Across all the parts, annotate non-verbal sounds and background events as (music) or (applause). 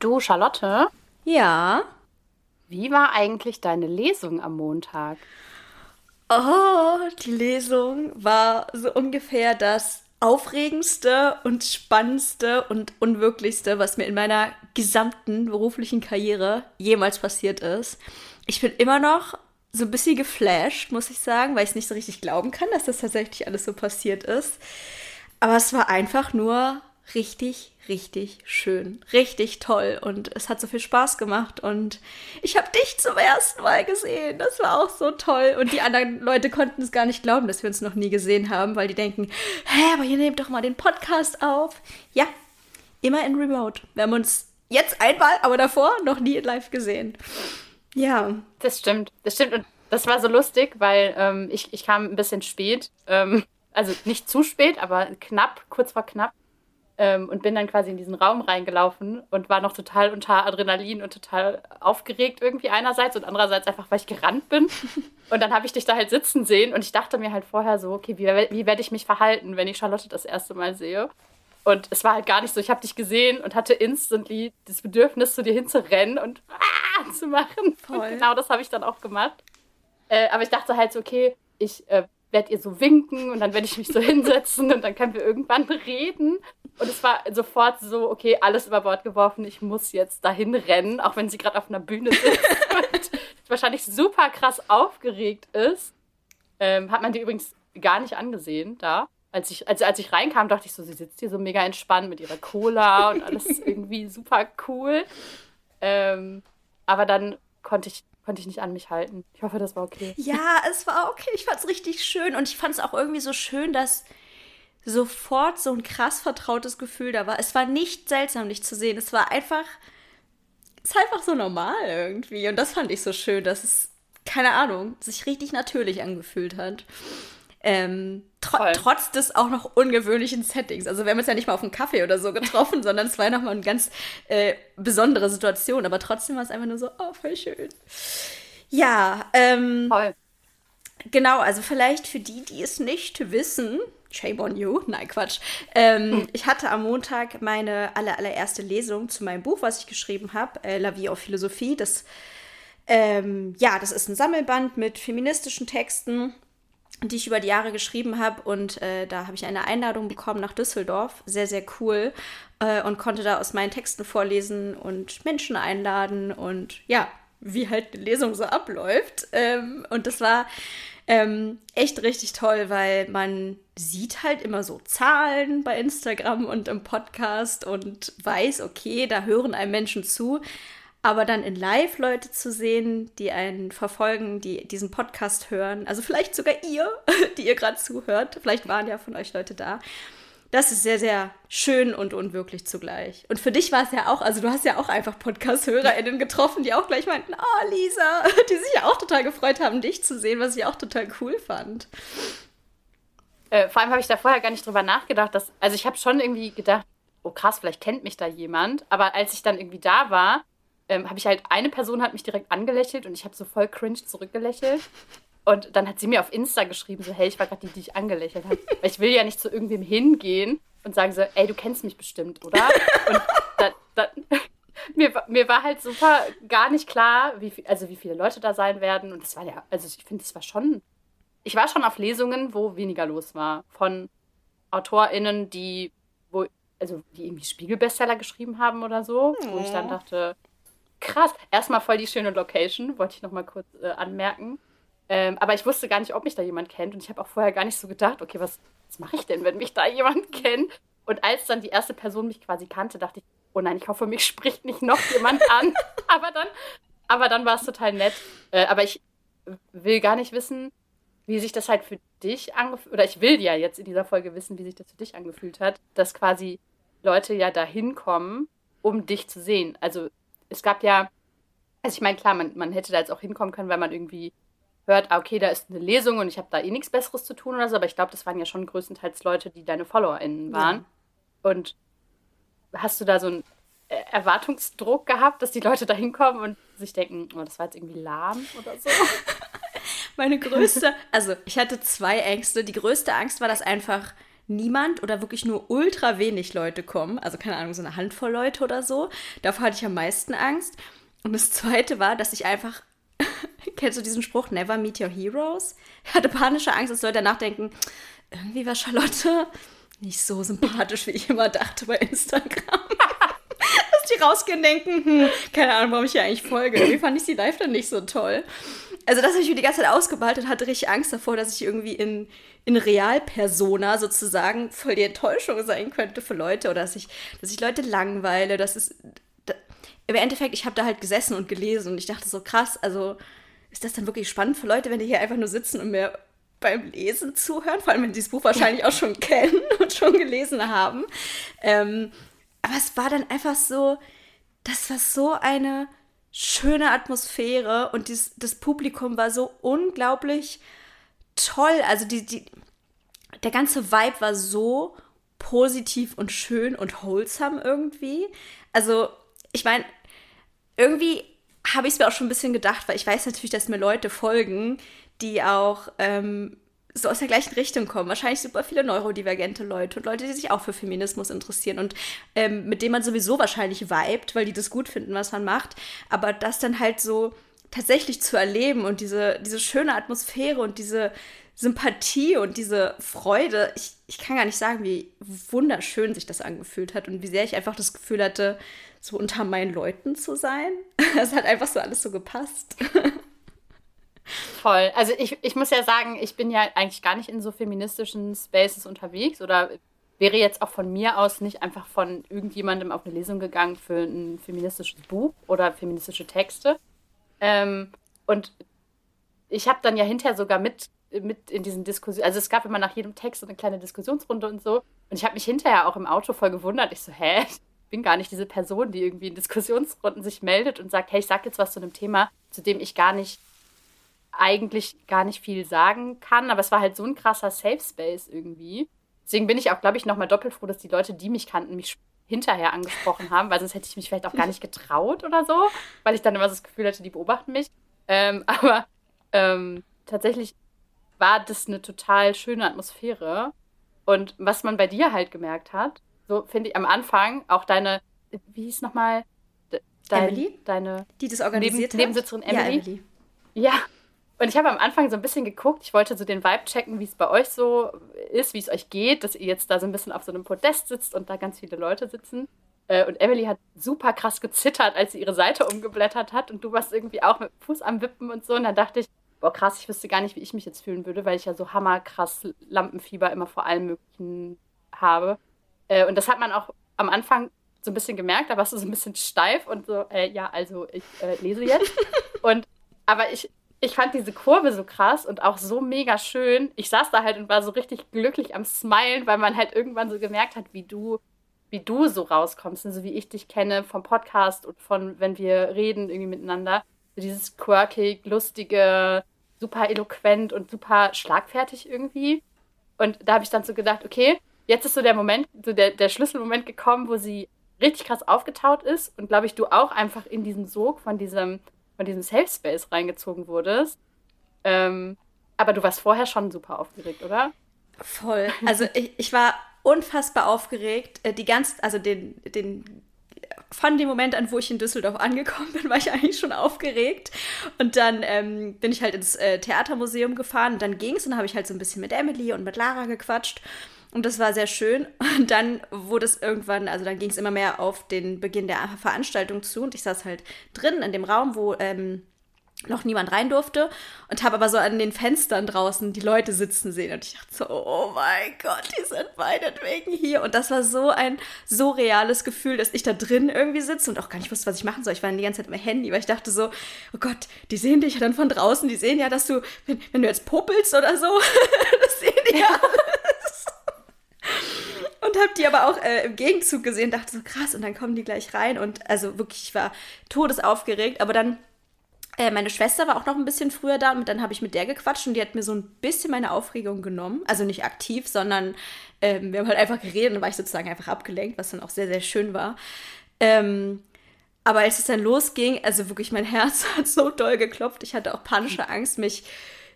Du, Charlotte? Ja. Wie war eigentlich deine Lesung am Montag? Oh, die Lesung war so ungefähr das aufregendste und spannendste und unwirklichste, was mir in meiner gesamten beruflichen Karriere jemals passiert ist. Ich bin immer noch so ein bisschen geflasht, muss ich sagen, weil ich es nicht so richtig glauben kann, dass das tatsächlich alles so passiert ist. Aber es war einfach nur richtig, richtig schön, richtig toll und es hat so viel Spaß gemacht und ich habe dich zum ersten Mal gesehen. Das war auch so toll und die anderen Leute konnten es gar nicht glauben, dass wir uns noch nie gesehen haben, weil die denken, hä, aber ihr nehmt doch mal den Podcast auf. Ja, immer in Remote. Wir haben uns jetzt einmal, aber davor noch nie in Live gesehen. Ja. Das stimmt, das stimmt und das war so lustig, weil ähm, ich, ich kam ein bisschen spät. Ähm, also nicht zu spät, aber knapp, kurz vor knapp. Ähm, und bin dann quasi in diesen Raum reingelaufen und war noch total unter Adrenalin und total aufgeregt irgendwie einerseits und andererseits einfach, weil ich gerannt bin. (laughs) Und dann habe ich dich da halt sitzen sehen und ich dachte mir halt vorher so, okay, wie, wie werde ich mich verhalten, wenn ich Charlotte das erste Mal sehe? Und es war halt gar nicht so, ich habe dich gesehen und hatte instantly das Bedürfnis, zu dir hinzurennen und ah, zu machen. Voll. Und genau das habe ich dann auch gemacht. Äh, aber ich dachte halt so, okay, ich äh, werde ihr so winken und dann werde ich mich so (laughs) hinsetzen und dann können wir irgendwann reden. Und es war sofort so, okay, alles über Bord geworfen, ich muss jetzt dahin rennen, auch wenn sie gerade auf einer Bühne sitzt (laughs) und wahrscheinlich super krass aufgeregt ist. Ähm, hat man die übrigens gar nicht angesehen da. Als ich, also als ich reinkam, dachte ich so, sie sitzt hier so mega entspannt mit ihrer Cola und alles (laughs) irgendwie super cool. Ähm, aber dann konnte ich, konnte ich nicht an mich halten. Ich hoffe, das war okay. Ja, es war okay. Ich fand es richtig schön und ich fand es auch irgendwie so schön, dass sofort so ein krass vertrautes Gefühl da war. Es war nicht seltsam, dich zu sehen. Es war einfach, es ist einfach so normal irgendwie. Und das fand ich so schön, dass es, keine Ahnung, sich richtig natürlich angefühlt hat. Ähm, tr trotz des auch noch ungewöhnlichen Settings. Also wir haben uns ja nicht mal auf einen Kaffee oder so (laughs) getroffen, sondern es war ja nochmal eine ganz äh, besondere Situation. Aber trotzdem war es einfach nur so, oh, voll schön. Ja, ähm, Voll. Genau, also vielleicht für die, die es nicht wissen, Shame on you. Nein, Quatsch. Ähm, hm. Ich hatte am Montag meine aller, allererste Lesung zu meinem Buch, was ich geschrieben habe, äh, La Vie auf Philosophie. Das, ähm, ja, das ist ein Sammelband mit feministischen Texten, die ich über die Jahre geschrieben habe. Und äh, da habe ich eine Einladung bekommen nach Düsseldorf. Sehr, sehr cool. Äh, und konnte da aus meinen Texten vorlesen und Menschen einladen und ja, wie halt eine Lesung so abläuft. Ähm, und das war ähm, echt richtig toll, weil man sieht halt immer so Zahlen bei Instagram und im Podcast und weiß, okay, da hören einem Menschen zu. Aber dann in Live Leute zu sehen, die einen verfolgen, die diesen Podcast hören, also vielleicht sogar ihr, (laughs) die ihr gerade zuhört, vielleicht waren ja von euch Leute da, das ist sehr, sehr schön und unwirklich zugleich. Und für dich war es ja auch, also du hast ja auch einfach Podcast-HörerInnen getroffen, die auch gleich meinten, oh Lisa, (laughs) die sich ja auch total gefreut haben, dich zu sehen, was ich auch total cool fand. Äh, vor allem habe ich da vorher gar nicht drüber nachgedacht, dass, also ich habe schon irgendwie gedacht, oh krass, vielleicht kennt mich da jemand. Aber als ich dann irgendwie da war, ähm, habe ich halt, eine Person hat mich direkt angelächelt und ich habe so voll cringe zurückgelächelt. Und dann hat sie mir auf Insta geschrieben, so, hey, ich war gerade die, die ich angelächelt habe. Weil ich will ja nicht zu irgendwem hingehen und sagen so, ey, du kennst mich bestimmt, oder? Und da, da, (laughs) mir, mir war halt super gar nicht klar, wie, also wie viele Leute da sein werden. Und das war ja, also ich finde, es war schon, ich war schon auf Lesungen, wo weniger los war. Von AutorInnen, die, wo, also die irgendwie Spiegelbestseller geschrieben haben oder so, oh. wo ich dann dachte, krass, erstmal voll die schöne Location, wollte ich nochmal kurz äh, anmerken. Ähm, aber ich wusste gar nicht, ob mich da jemand kennt. Und ich habe auch vorher gar nicht so gedacht, okay, was, was mache ich denn, wenn mich da jemand (laughs) kennt? Und als dann die erste Person mich quasi kannte, dachte ich, oh nein, ich hoffe, mich (laughs) spricht nicht noch jemand an. (laughs) aber dann, aber dann war es total nett. Äh, aber ich will gar nicht wissen, wie sich das halt für dich angefühlt, oder ich will ja jetzt in dieser Folge wissen, wie sich das für dich angefühlt hat, dass quasi Leute ja da hinkommen, um dich zu sehen. Also es gab ja, also ich meine, klar, man, man hätte da jetzt auch hinkommen können, weil man irgendwie hört, ah, okay, da ist eine Lesung und ich habe da eh nichts Besseres zu tun oder so, aber ich glaube, das waren ja schon größtenteils Leute, die deine FollowerInnen waren. Ja. Und hast du da so einen äh, Erwartungsdruck gehabt, dass die Leute da hinkommen und sich denken, oh, das war jetzt irgendwie lahm oder so? (laughs) Meine größte, also ich hatte zwei Ängste. Die größte Angst war, dass einfach niemand oder wirklich nur ultra wenig Leute kommen. Also keine Ahnung, so eine Handvoll Leute oder so. Davor hatte ich am meisten Angst. Und das zweite war, dass ich einfach, (laughs) kennst du diesen Spruch, never meet your heroes? Ich hatte panische Angst, dass Leute danach denken, irgendwie war Charlotte nicht so sympathisch, wie ich immer dachte bei Instagram. (laughs) Dass die rausgehen denken, hm, keine Ahnung, warum ich hier eigentlich folge. Wie fand ich sie live dann nicht so toll. Also das habe ich mir die ganze Zeit ausgeballt und hatte richtig Angst davor, dass ich irgendwie in, in Realpersona sozusagen voll die Enttäuschung sein könnte für Leute oder dass ich, dass ich Leute langweile. Das ist, da, Im Endeffekt, ich habe da halt gesessen und gelesen und ich dachte so krass, also ist das dann wirklich spannend für Leute, wenn die hier einfach nur sitzen und mir beim Lesen zuhören, vor allem wenn sie das Buch wahrscheinlich auch schon (laughs) kennen und schon gelesen haben. Ähm, aber es war dann einfach so, das war so eine schöne Atmosphäre und dies, das Publikum war so unglaublich toll. Also die, die, der ganze Vibe war so positiv und schön und wholesome irgendwie. Also ich meine, irgendwie habe ich es mir auch schon ein bisschen gedacht, weil ich weiß natürlich, dass mir Leute folgen, die auch ähm, so aus der gleichen Richtung kommen. Wahrscheinlich super viele neurodivergente Leute und Leute, die sich auch für Feminismus interessieren und ähm, mit denen man sowieso wahrscheinlich vibet, weil die das gut finden, was man macht. Aber das dann halt so tatsächlich zu erleben und diese, diese schöne Atmosphäre und diese Sympathie und diese Freude, ich, ich kann gar nicht sagen, wie wunderschön sich das angefühlt hat und wie sehr ich einfach das Gefühl hatte, so unter meinen Leuten zu sein. (laughs) Es hat einfach so alles so gepasst. Voll. Also ich, ich muss ja sagen, ich bin ja eigentlich gar nicht in so feministischen Spaces unterwegs oder wäre jetzt auch von mir aus nicht einfach von irgendjemandem auf eine Lesung gegangen für ein feministisches Buch oder feministische Texte. Ähm, und ich habe dann ja hinterher sogar mit, mit in diesen Diskussionen, also es gab immer nach jedem Text so eine kleine Diskussionsrunde und so. Und ich habe mich hinterher auch im Auto voll gewundert. Ich so, hä? Bin gar nicht diese Person, die irgendwie in Diskussionsrunden sich meldet und sagt, hey, ich sag jetzt was zu einem Thema, zu dem ich gar nicht eigentlich gar nicht viel sagen kann, aber es war halt so ein krasser Safe Space irgendwie. Deswegen bin ich auch, glaube ich, nochmal doppelt froh, dass die Leute, die mich kannten, mich hinterher angesprochen haben, weil sonst hätte ich mich vielleicht auch gar nicht getraut oder so, weil ich dann immer so das Gefühl hatte, die beobachten mich. Ähm, (laughs) aber ähm, tatsächlich war das eine total schöne Atmosphäre. Und was man bei dir halt gemerkt hat, so finde ich am Anfang auch deine, wie hieß nochmal? Dein, Emily? Deine die das organisiert Neben, hat? Nebensitzerin Emily. Ja, Emily. Ja, und ich habe am Anfang so ein bisschen geguckt, ich wollte so den Vibe checken, wie es bei euch so ist, wie es euch geht, dass ihr jetzt da so ein bisschen auf so einem Podest sitzt und da ganz viele Leute sitzen. Äh, und Emily hat super krass gezittert, als sie ihre Seite umgeblättert hat und du warst irgendwie auch mit Fuß am Wippen und so. Und dann dachte ich, boah krass, ich wüsste gar nicht, wie ich mich jetzt fühlen würde, weil ich ja so hammerkrass Lampenfieber immer vor allem Möglichen habe. Äh, und das hat man auch am Anfang so ein bisschen gemerkt, da warst du so ein bisschen steif und so, äh, ja, also ich äh, lese jetzt. (laughs) und aber ich, ich fand diese Kurve so krass und auch so mega schön. Ich saß da halt und war so richtig glücklich am Smilen, weil man halt irgendwann so gemerkt hat, wie du, wie du so rauskommst, also wie ich dich kenne vom Podcast und von, wenn wir reden irgendwie miteinander. So dieses quirkig, lustige, super eloquent und super schlagfertig irgendwie. Und da habe ich dann so gedacht, okay, jetzt ist so der Moment, so der, der Schlüsselmoment gekommen, wo sie richtig krass aufgetaut ist und glaube ich, du auch einfach in diesen Sog von diesem von diesem Safe Space reingezogen wurdest. Ähm, aber du warst vorher schon super aufgeregt, oder? Voll. Also ich, ich war unfassbar aufgeregt. Äh, die ganz, also den, den von dem Moment an, wo ich in Düsseldorf angekommen bin, (laughs) war ich eigentlich schon aufgeregt. Und dann ähm, bin ich halt ins äh, Theatermuseum gefahren und dann ging es und habe ich halt so ein bisschen mit Emily und mit Lara gequatscht. Und das war sehr schön. Und dann wurde es irgendwann, also dann ging es immer mehr auf den Beginn der Veranstaltung zu. Und ich saß halt drin in dem Raum, wo ähm, noch niemand rein durfte und habe aber so an den Fenstern draußen die Leute sitzen sehen und ich dachte so, oh mein Gott, die sind meinetwegen hier und das war so ein so reales Gefühl, dass ich da drin irgendwie sitze und auch gar nicht wusste, was ich machen soll. Ich war die ganze Zeit mit meinem Handy, weil ich dachte so, oh Gott, die sehen dich ja dann von draußen, die sehen ja, dass du, wenn, wenn du jetzt popelst oder so, (laughs) das sehen die ja und habe die aber auch äh, im Gegenzug gesehen, dachte so krass und dann kommen die gleich rein und also wirklich, ich war todesaufgeregt, aber dann äh, meine Schwester war auch noch ein bisschen früher da und dann habe ich mit der gequatscht und die hat mir so ein bisschen meine Aufregung genommen, also nicht aktiv, sondern ähm, wir haben halt einfach geredet und war ich sozusagen einfach abgelenkt, was dann auch sehr, sehr schön war. Ähm, aber als es dann losging, also wirklich mein Herz (laughs) hat so doll geklopft, ich hatte auch panische Angst, mich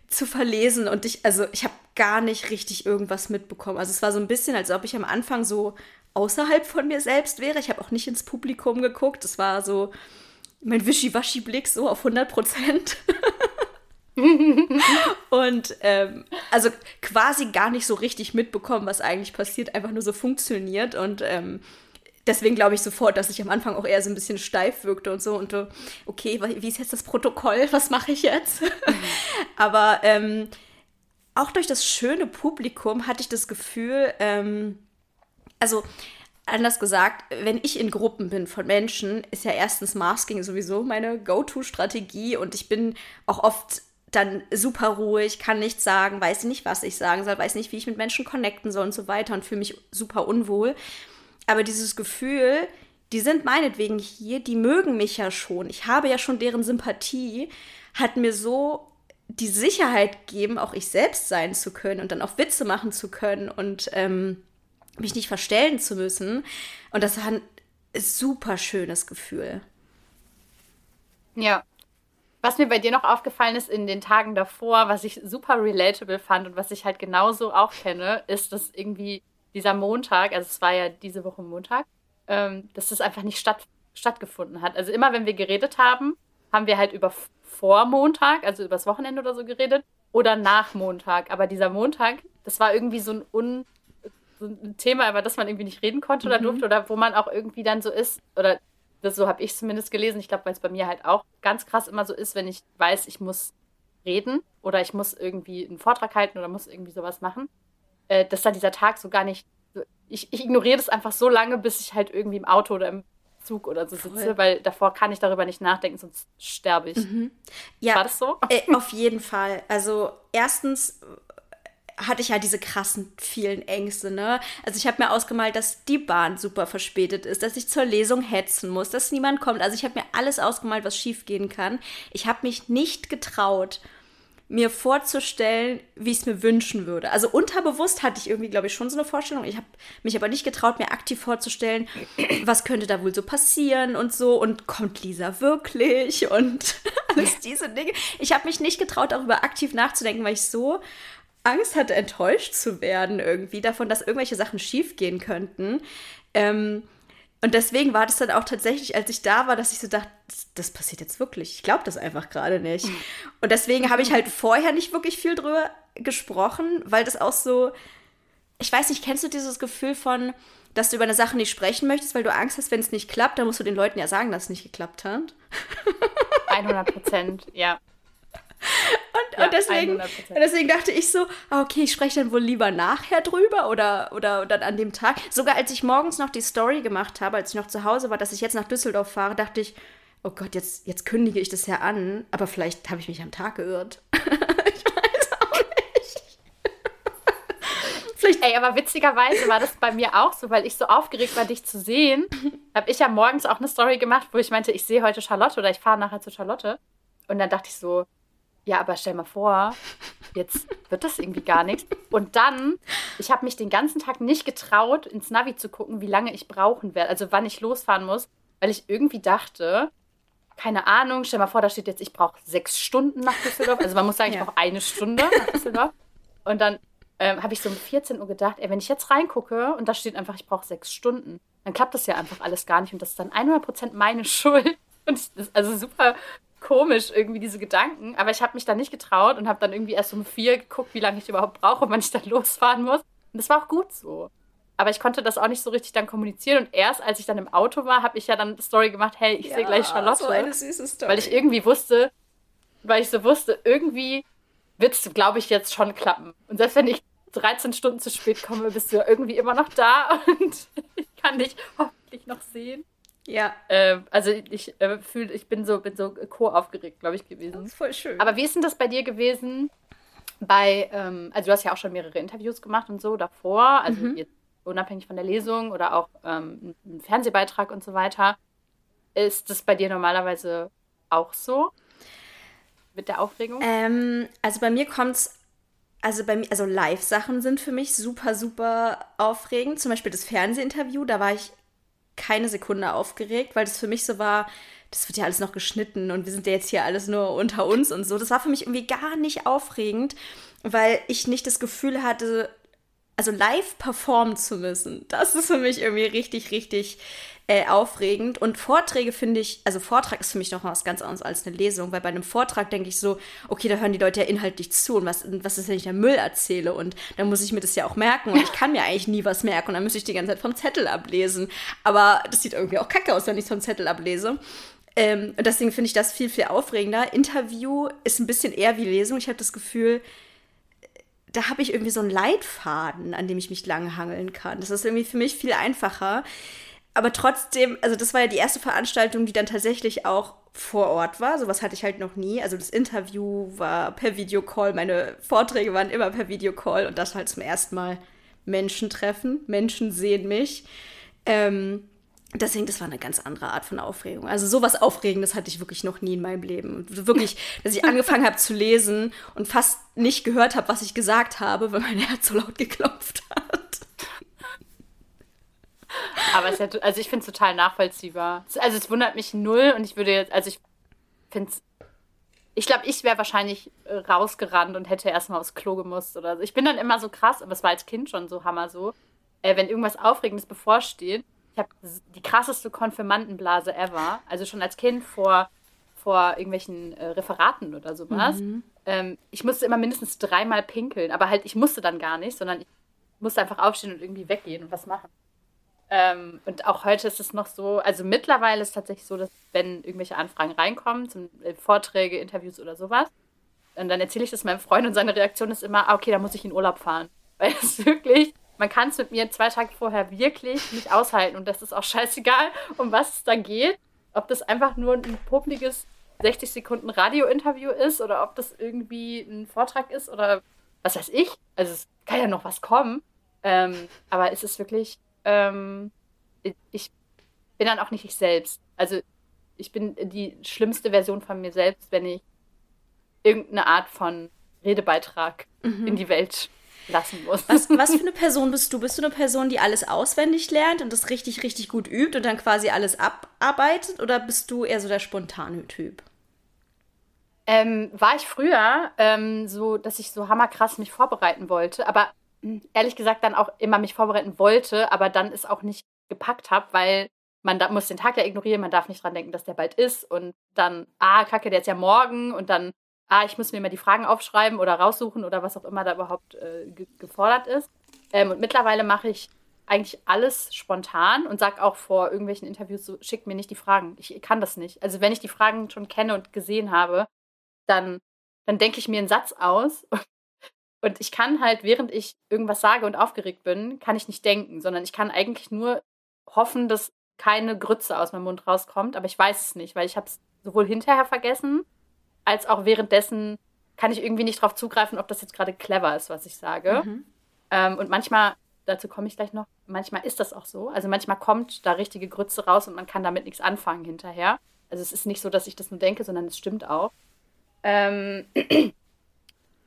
zu verlesen und ich, also ich habe gar nicht richtig irgendwas mitbekommen. Also es war so ein bisschen, als ob ich am Anfang so außerhalb von mir selbst wäre. Ich habe auch nicht ins Publikum geguckt. Es war so mein Wischiwaschi-Blick so auf 100 Prozent. (laughs) und ähm, also quasi gar nicht so richtig mitbekommen, was eigentlich passiert, einfach nur so funktioniert. Und ähm, deswegen glaube ich sofort, dass ich am Anfang auch eher so ein bisschen steif wirkte und so und so, okay, wie ist jetzt das Protokoll? (laughs) Was mache ich jetzt? Mhm. (laughs) Aber ähm, auch durch das schöne Publikum hatte ich das Gefühl, ähm, also anders gesagt, wenn ich in Gruppen bin von Menschen, ist ja erstens Masking sowieso meine Go-To-Strategie und ich bin auch oft dann super ruhig, kann nichts sagen, weiß nicht, was ich sagen soll, weiß nicht, wie ich mit Menschen connecten soll und so weiter und fühle mich super unwohl. Aber dieses Gefühl, die sind meinetwegen hier, die mögen mich ja schon. Ich habe ja schon deren Sympathie, hat mir so die Sicherheit gegeben, auch ich selbst sein zu können und dann auch Witze machen zu können und ähm, mich nicht verstellen zu müssen. Und das war ein super schönes Gefühl. Ja. Was mir bei dir noch aufgefallen ist in den Tagen davor, was ich super relatable fand und was ich halt genauso auch kenne, ist, dass irgendwie dieser Montag, also es war ja diese Woche Montag, ähm, dass das einfach nicht statt, stattgefunden hat. Also immer, wenn wir geredet haben, haben wir halt über vor Montag, also übers Wochenende oder so geredet, oder nach Montag. Aber dieser Montag, das war irgendwie so ein, Un, so ein Thema, über das man irgendwie nicht reden konnte oder mhm. durfte, oder wo man auch irgendwie dann so ist, oder das, so habe ich zumindest gelesen. Ich glaube, weil es bei mir halt auch ganz krass immer so ist, wenn ich weiß, ich muss reden oder ich muss irgendwie einen Vortrag halten oder muss irgendwie sowas machen, äh, dass dann dieser Tag so gar nicht. Ich, ich ignoriere das einfach so lange, bis ich halt irgendwie im Auto oder im Zug oder so sitze, Voll. weil davor kann ich darüber nicht nachdenken, sonst sterbe ich. Mhm. Ja, War das so? Äh, auf jeden Fall. Also erstens hatte ich ja diese krassen vielen Ängste, ne? Also ich habe mir ausgemalt, dass die Bahn super verspätet ist, dass ich zur Lesung hetzen muss, dass niemand kommt. Also ich habe mir alles ausgemalt, was schiefgehen kann. Ich habe mich nicht getraut, mir vorzustellen, wie ich es mir wünschen würde. Also unterbewusst hatte ich irgendwie, glaube ich, schon so eine Vorstellung. Ich habe mich aber nicht getraut, mir aktiv vorzustellen, was könnte da wohl so passieren und so. Und kommt Lisa wirklich und (laughs) alles diese Dinge. Ich habe mich nicht getraut, darüber aktiv nachzudenken, weil ich so Angst hatte, enttäuscht zu werden irgendwie davon, dass irgendwelche Sachen schiefgehen könnten. Ähm, und deswegen war das dann auch tatsächlich, als ich da war, dass ich so dachte, das, das passiert jetzt wirklich. Ich glaube das einfach gerade nicht. (laughs) Und deswegen habe ich halt vorher nicht wirklich viel drüber gesprochen, weil das auch so, ich weiß nicht, kennst du dieses Gefühl von, dass du über eine Sache nicht sprechen möchtest, weil du Angst hast, wenn es nicht klappt, dann musst du den Leuten ja sagen, dass es nicht geklappt hat. 100 Prozent, ja. Und, ja, und, deswegen, und deswegen dachte ich so, ah, okay, ich spreche dann wohl lieber nachher drüber oder, oder dann an dem Tag. Sogar als ich morgens noch die Story gemacht habe, als ich noch zu Hause war, dass ich jetzt nach Düsseldorf fahre, dachte ich, oh Gott, jetzt, jetzt kündige ich das ja an, aber vielleicht habe ich mich am Tag geirrt. (laughs) ich weiß auch nicht. vielleicht Ey, aber witzigerweise war das bei mir auch so, weil ich so aufgeregt war, dich zu sehen, habe ich ja morgens auch eine Story gemacht, wo ich meinte, ich sehe heute Charlotte oder ich fahre nachher zu Charlotte. Und dann dachte ich so, ja, aber stell mal vor, jetzt wird das irgendwie gar nichts. Und dann, ich habe mich den ganzen Tag nicht getraut, ins Navi zu gucken, wie lange ich brauchen werde, also wann ich losfahren muss, weil ich irgendwie dachte, keine Ahnung, stell mal vor, da steht jetzt, ich brauche sechs Stunden nach Düsseldorf. Also man muss sagen, ich ja. brauche eine Stunde nach Düsseldorf. Und dann ähm, habe ich so um 14 Uhr gedacht, ey, wenn ich jetzt reingucke und da steht einfach, ich brauche sechs Stunden, dann klappt das ja einfach alles gar nicht. Und das ist dann 100% meine (laughs) Schuld. Und das ist also super komisch, irgendwie diese Gedanken. Aber ich habe mich da nicht getraut und habe dann irgendwie erst um vier geguckt, wie lange ich überhaupt brauche, wann ich dann losfahren muss. Und das war auch gut so. Aber ich konnte das auch nicht so richtig dann kommunizieren. Und erst als ich dann im Auto war, habe ich ja dann Story gemacht, hey, ich ja, sehe gleich Charlotte. So eine süße Story. Weil ich irgendwie wusste, weil ich so wusste, irgendwie wird es, glaube ich, jetzt schon klappen. Und selbst wenn ich 13 Stunden zu spät komme, bist du ja irgendwie immer noch da (laughs) und ich kann dich hoffentlich noch sehen. Ja. Äh, also ich äh, fühl, ich bin so, bin so co-aufgeregt, glaube ich, gewesen. Das ist voll schön. Aber wie ist denn das bei dir gewesen? Bei, ähm, also du hast ja auch schon mehrere Interviews gemacht und so davor, also mhm. jetzt unabhängig von der Lesung oder auch ähm, ein Fernsehbeitrag und so weiter. Ist das bei dir normalerweise auch so? Mit der Aufregung? Ähm, also bei mir kommt es also bei mir, also Live-Sachen sind für mich super, super aufregend. Zum Beispiel das Fernsehinterview, da war ich keine Sekunde aufgeregt, weil das für mich so war, das wird ja alles noch geschnitten und wir sind ja jetzt hier alles nur unter uns und so. Das war für mich irgendwie gar nicht aufregend, weil ich nicht das Gefühl hatte, also live performen zu müssen. Das ist für mich irgendwie richtig, richtig äh, aufregend. Und Vorträge finde ich, also Vortrag ist für mich noch was ganz anderes als eine Lesung, weil bei einem Vortrag denke ich so, okay, da hören die Leute ja inhaltlich zu und was, was ist, wenn ich da Müll erzähle? Und dann muss ich mir das ja auch merken und ich kann mir eigentlich nie was merken und dann müsste ich die ganze Zeit vom Zettel ablesen. Aber das sieht irgendwie auch kacke aus, wenn ich vom Zettel ablese. Ähm, und deswegen finde ich das viel, viel aufregender. Interview ist ein bisschen eher wie Lesung. Ich habe das Gefühl, da habe ich irgendwie so einen Leitfaden, an dem ich mich langhangeln kann. Das ist irgendwie für mich viel einfacher aber trotzdem, also das war ja die erste Veranstaltung, die dann tatsächlich auch vor Ort war. Sowas hatte ich halt noch nie. Also das Interview war per Videocall, meine Vorträge waren immer per Videocall und das halt zum ersten Mal Menschen treffen. Menschen sehen mich. Ähm, deswegen, das war eine ganz andere Art von Aufregung. Also sowas Aufregendes hatte ich wirklich noch nie in meinem Leben. Und wirklich, (laughs) dass ich angefangen habe zu lesen und fast nicht gehört habe, was ich gesagt habe, weil mein Herz so laut geklopft hat. Aber es ja, also ich finde es total nachvollziehbar. Also es wundert mich null und ich würde jetzt, also ich finde es, ich glaube, ich wäre wahrscheinlich äh, rausgerannt und hätte erstmal aufs Klo gemusst oder so. Ich bin dann immer so krass, aber es war als Kind schon so hammer so. Äh, wenn irgendwas Aufregendes bevorsteht, ich habe die krasseste Konfirmandenblase ever. Also schon als Kind vor, vor irgendwelchen äh, Referaten oder sowas. Mhm. Ähm, ich musste immer mindestens dreimal pinkeln, aber halt, ich musste dann gar nicht, sondern ich musste einfach aufstehen und irgendwie weggehen und was machen. Ähm, und auch heute ist es noch so, also mittlerweile ist es tatsächlich so, dass wenn irgendwelche Anfragen reinkommen, zum äh, Vorträge, Interviews oder sowas, und dann erzähle ich das meinem Freund und seine Reaktion ist immer, ah, okay, da muss ich in Urlaub fahren. (laughs) Weil es wirklich, man kann es mit mir zwei Tage vorher wirklich nicht aushalten und das ist auch (laughs) scheißegal, um was es da geht. Ob das einfach nur ein publiges 60 Sekunden Radio-Interview ist oder ob das irgendwie ein Vortrag ist oder was weiß ich. Also es kann ja noch was kommen. Ähm, aber es ist wirklich ähm, ich bin dann auch nicht ich selbst. Also ich bin die schlimmste Version von mir selbst, wenn ich irgendeine Art von Redebeitrag mhm. in die Welt lassen muss. Was, was für (laughs) eine Person bist du? Bist du eine Person, die alles auswendig lernt und das richtig, richtig gut übt und dann quasi alles abarbeitet? Oder bist du eher so der spontane Typ? Ähm, war ich früher ähm, so, dass ich so hammerkrass mich vorbereiten wollte, aber ehrlich gesagt dann auch immer mich vorbereiten wollte, aber dann es auch nicht gepackt habe, weil man da, muss den Tag ja ignorieren, man darf nicht dran denken, dass der bald ist und dann, ah, kacke, der ist ja morgen und dann, ah, ich muss mir mal die Fragen aufschreiben oder raussuchen oder was auch immer da überhaupt äh, ge gefordert ist. Ähm, und mittlerweile mache ich eigentlich alles spontan und sage auch vor irgendwelchen Interviews so, schickt mir nicht die Fragen. Ich kann das nicht. Also wenn ich die Fragen schon kenne und gesehen habe, dann, dann denke ich mir einen Satz aus (laughs) Und ich kann halt, während ich irgendwas sage und aufgeregt bin, kann ich nicht denken, sondern ich kann eigentlich nur hoffen, dass keine Grütze aus meinem Mund rauskommt. Aber ich weiß es nicht, weil ich habe es sowohl hinterher vergessen, als auch währenddessen kann ich irgendwie nicht darauf zugreifen, ob das jetzt gerade clever ist, was ich sage. Mhm. Ähm, und manchmal, dazu komme ich gleich noch, manchmal ist das auch so. Also manchmal kommt da richtige Grütze raus und man kann damit nichts anfangen hinterher. Also es ist nicht so, dass ich das nur denke, sondern es stimmt auch. Ähm, (clears throat)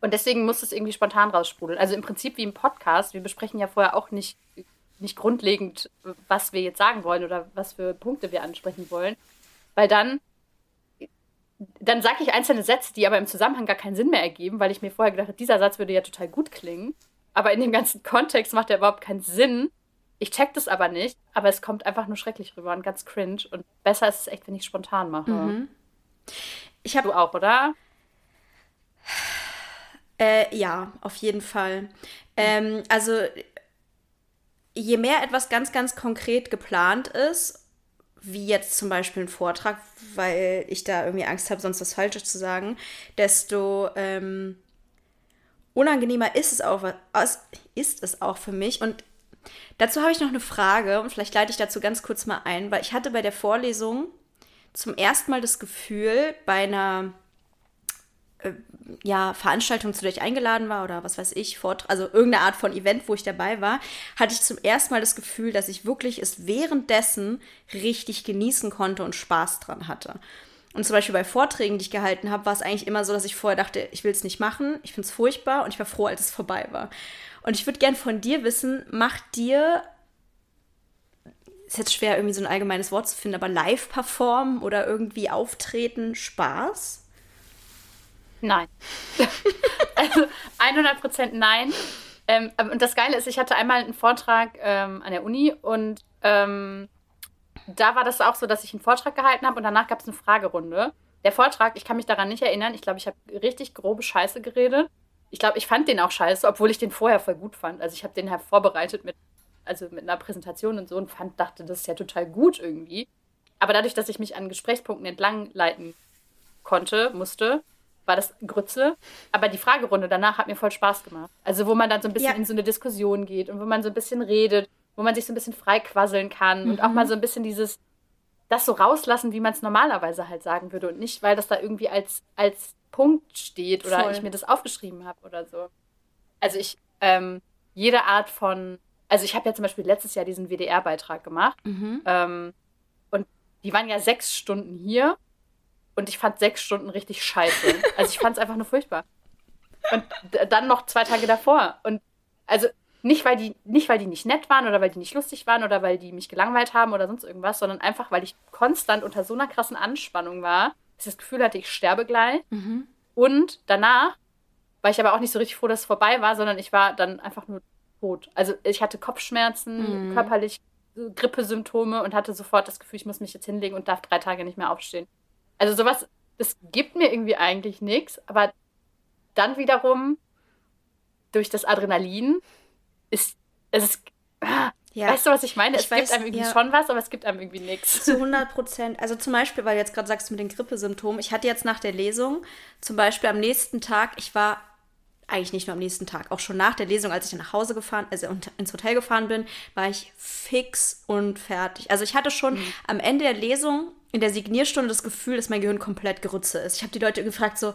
Und deswegen muss es irgendwie spontan raussprudeln. Also im Prinzip wie im Podcast. Wir besprechen ja vorher auch nicht, nicht grundlegend, was wir jetzt sagen wollen oder was für Punkte wir ansprechen wollen. Weil dann, dann sage ich einzelne Sätze, die aber im Zusammenhang gar keinen Sinn mehr ergeben, weil ich mir vorher gedacht habe, dieser Satz würde ja total gut klingen. Aber in dem ganzen Kontext macht er überhaupt keinen Sinn. Ich check das aber nicht, aber es kommt einfach nur schrecklich rüber und ganz cringe. Und besser ist es echt, wenn ich spontan mache. Mhm. Ich habe auch, oder? Äh, ja, auf jeden Fall. Ähm, also je mehr etwas ganz, ganz konkret geplant ist, wie jetzt zum Beispiel ein Vortrag, weil ich da irgendwie Angst habe, sonst was Falsches zu sagen, desto ähm, unangenehmer ist es auch, ist es auch für mich. Und dazu habe ich noch eine Frage und vielleicht leite ich dazu ganz kurz mal ein, weil ich hatte bei der Vorlesung zum ersten Mal das Gefühl, bei einer äh, ja, Veranstaltung, zu der ich eingeladen war oder was weiß ich, Vortrag, also irgendeine Art von Event, wo ich dabei war, hatte ich zum ersten Mal das Gefühl, dass ich wirklich es währenddessen richtig genießen konnte und Spaß dran hatte. Und zum Beispiel bei Vorträgen, die ich gehalten habe, war es eigentlich immer so, dass ich vorher dachte, ich will es nicht machen, ich finde es furchtbar und ich war froh, als es vorbei war. Und ich würde gern von dir wissen, macht dir ist jetzt schwer, irgendwie so ein allgemeines Wort zu finden, aber live performen oder irgendwie auftreten, Spaß? Nein. (laughs) also 100% nein. Ähm, und das Geile ist, ich hatte einmal einen Vortrag ähm, an der Uni und ähm, da war das auch so, dass ich einen Vortrag gehalten habe und danach gab es eine Fragerunde. Der Vortrag, ich kann mich daran nicht erinnern, ich glaube, ich habe richtig grobe Scheiße geredet. Ich glaube, ich fand den auch scheiße, obwohl ich den vorher voll gut fand. Also ich habe den halt vorbereitet mit, also mit einer Präsentation und so und fand, dachte, das ist ja total gut irgendwie. Aber dadurch, dass ich mich an Gesprächspunkten entlang leiten konnte, musste, war das Grütze. Aber die Fragerunde danach hat mir voll Spaß gemacht. Also wo man dann so ein bisschen ja. in so eine Diskussion geht und wo man so ein bisschen redet, wo man sich so ein bisschen freiquasseln kann mhm. und auch mal mhm. so ein bisschen dieses, das so rauslassen, wie man es normalerweise halt sagen würde und nicht, weil das da irgendwie als, als Punkt steht oder voll. ich mir das aufgeschrieben habe oder so. Also ich, ähm, jede Art von, also ich habe ja zum Beispiel letztes Jahr diesen WDR-Beitrag gemacht mhm. ähm, und die waren ja sechs Stunden hier und ich fand sechs Stunden richtig scheiße. Also ich fand es einfach nur furchtbar. Und dann noch zwei Tage davor. Und also nicht weil, die, nicht, weil die nicht nett waren oder weil die nicht lustig waren oder weil die mich gelangweilt haben oder sonst irgendwas, sondern einfach, weil ich konstant unter so einer krassen Anspannung war, dass ich das Gefühl hatte, ich sterbe gleich. Mhm. Und danach war ich aber auch nicht so richtig froh, dass es vorbei war, sondern ich war dann einfach nur tot. Also ich hatte Kopfschmerzen, mhm. körperlich Grippesymptome und hatte sofort das Gefühl, ich muss mich jetzt hinlegen und darf drei Tage nicht mehr aufstehen. Also sowas, das gibt mir irgendwie eigentlich nichts, aber dann wiederum durch das Adrenalin ist es ist, ja. Weißt du, was ich meine? Ich es weiß, gibt einem irgendwie ja. schon was, aber es gibt einem irgendwie nichts. Zu 100 Prozent. Also zum Beispiel, weil du jetzt gerade sagst mit den Grippesymptomen. Ich hatte jetzt nach der Lesung zum Beispiel am nächsten Tag, ich war eigentlich nicht nur am nächsten Tag, auch schon nach der Lesung, als ich dann nach Hause gefahren, also ins Hotel gefahren bin, war ich fix und fertig. Also ich hatte schon mhm. am Ende der Lesung in der Signierstunde das Gefühl, dass mein Gehirn komplett gerütze ist. Ich habe die Leute gefragt so,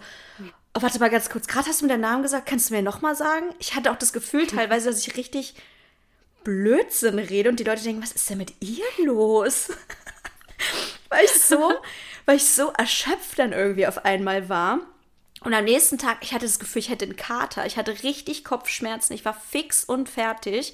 oh, warte mal ganz kurz, gerade hast du mir deinen Namen gesagt, kannst du mir nochmal sagen? Ich hatte auch das Gefühl teilweise, dass ich richtig Blödsinn rede und die Leute denken, was ist denn mit ihr los? (laughs) weil ich so, weil ich so erschöpft dann irgendwie auf einmal war. Und am nächsten Tag, ich hatte das Gefühl, ich hätte einen Kater. Ich hatte richtig Kopfschmerzen. Ich war fix und fertig.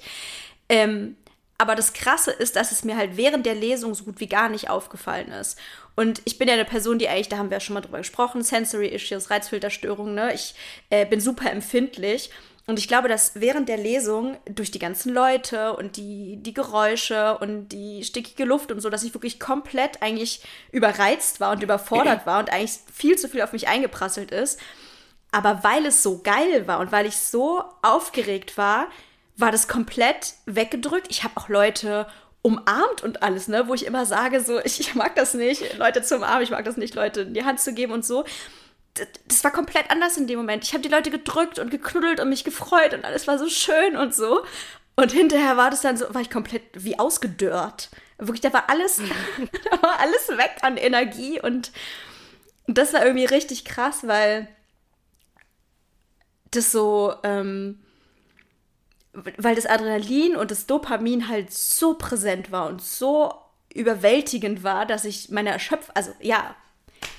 Ähm, aber das Krasse ist, dass es mir halt während der Lesung so gut wie gar nicht aufgefallen ist. Und ich bin ja eine Person, die eigentlich, da haben wir ja schon mal drüber gesprochen, Sensory Issues, Reizfilterstörungen, ne? Ich äh, bin super empfindlich. Und ich glaube, dass während der Lesung durch die ganzen Leute und die, die Geräusche und die stickige Luft und so, dass ich wirklich komplett eigentlich überreizt war und überfordert (clears throat) war und eigentlich viel zu viel auf mich eingeprasselt ist. Aber weil es so geil war und weil ich so aufgeregt war, war das komplett weggedrückt. Ich habe auch Leute umarmt und alles, ne, wo ich immer sage, so, ich, ich mag das nicht, Leute zu umarmen, ich mag das nicht, Leute in die Hand zu geben und so. Das, das war komplett anders in dem Moment. Ich habe die Leute gedrückt und geknuddelt und mich gefreut und alles war so schön und so. Und hinterher war das dann so, war ich komplett wie ausgedörrt. Wirklich, da war alles, (laughs) da war alles weg an Energie und das war irgendwie richtig krass, weil das so, ähm, weil das Adrenalin und das Dopamin halt so präsent war und so überwältigend war, dass ich meine Erschöpfung, also ja,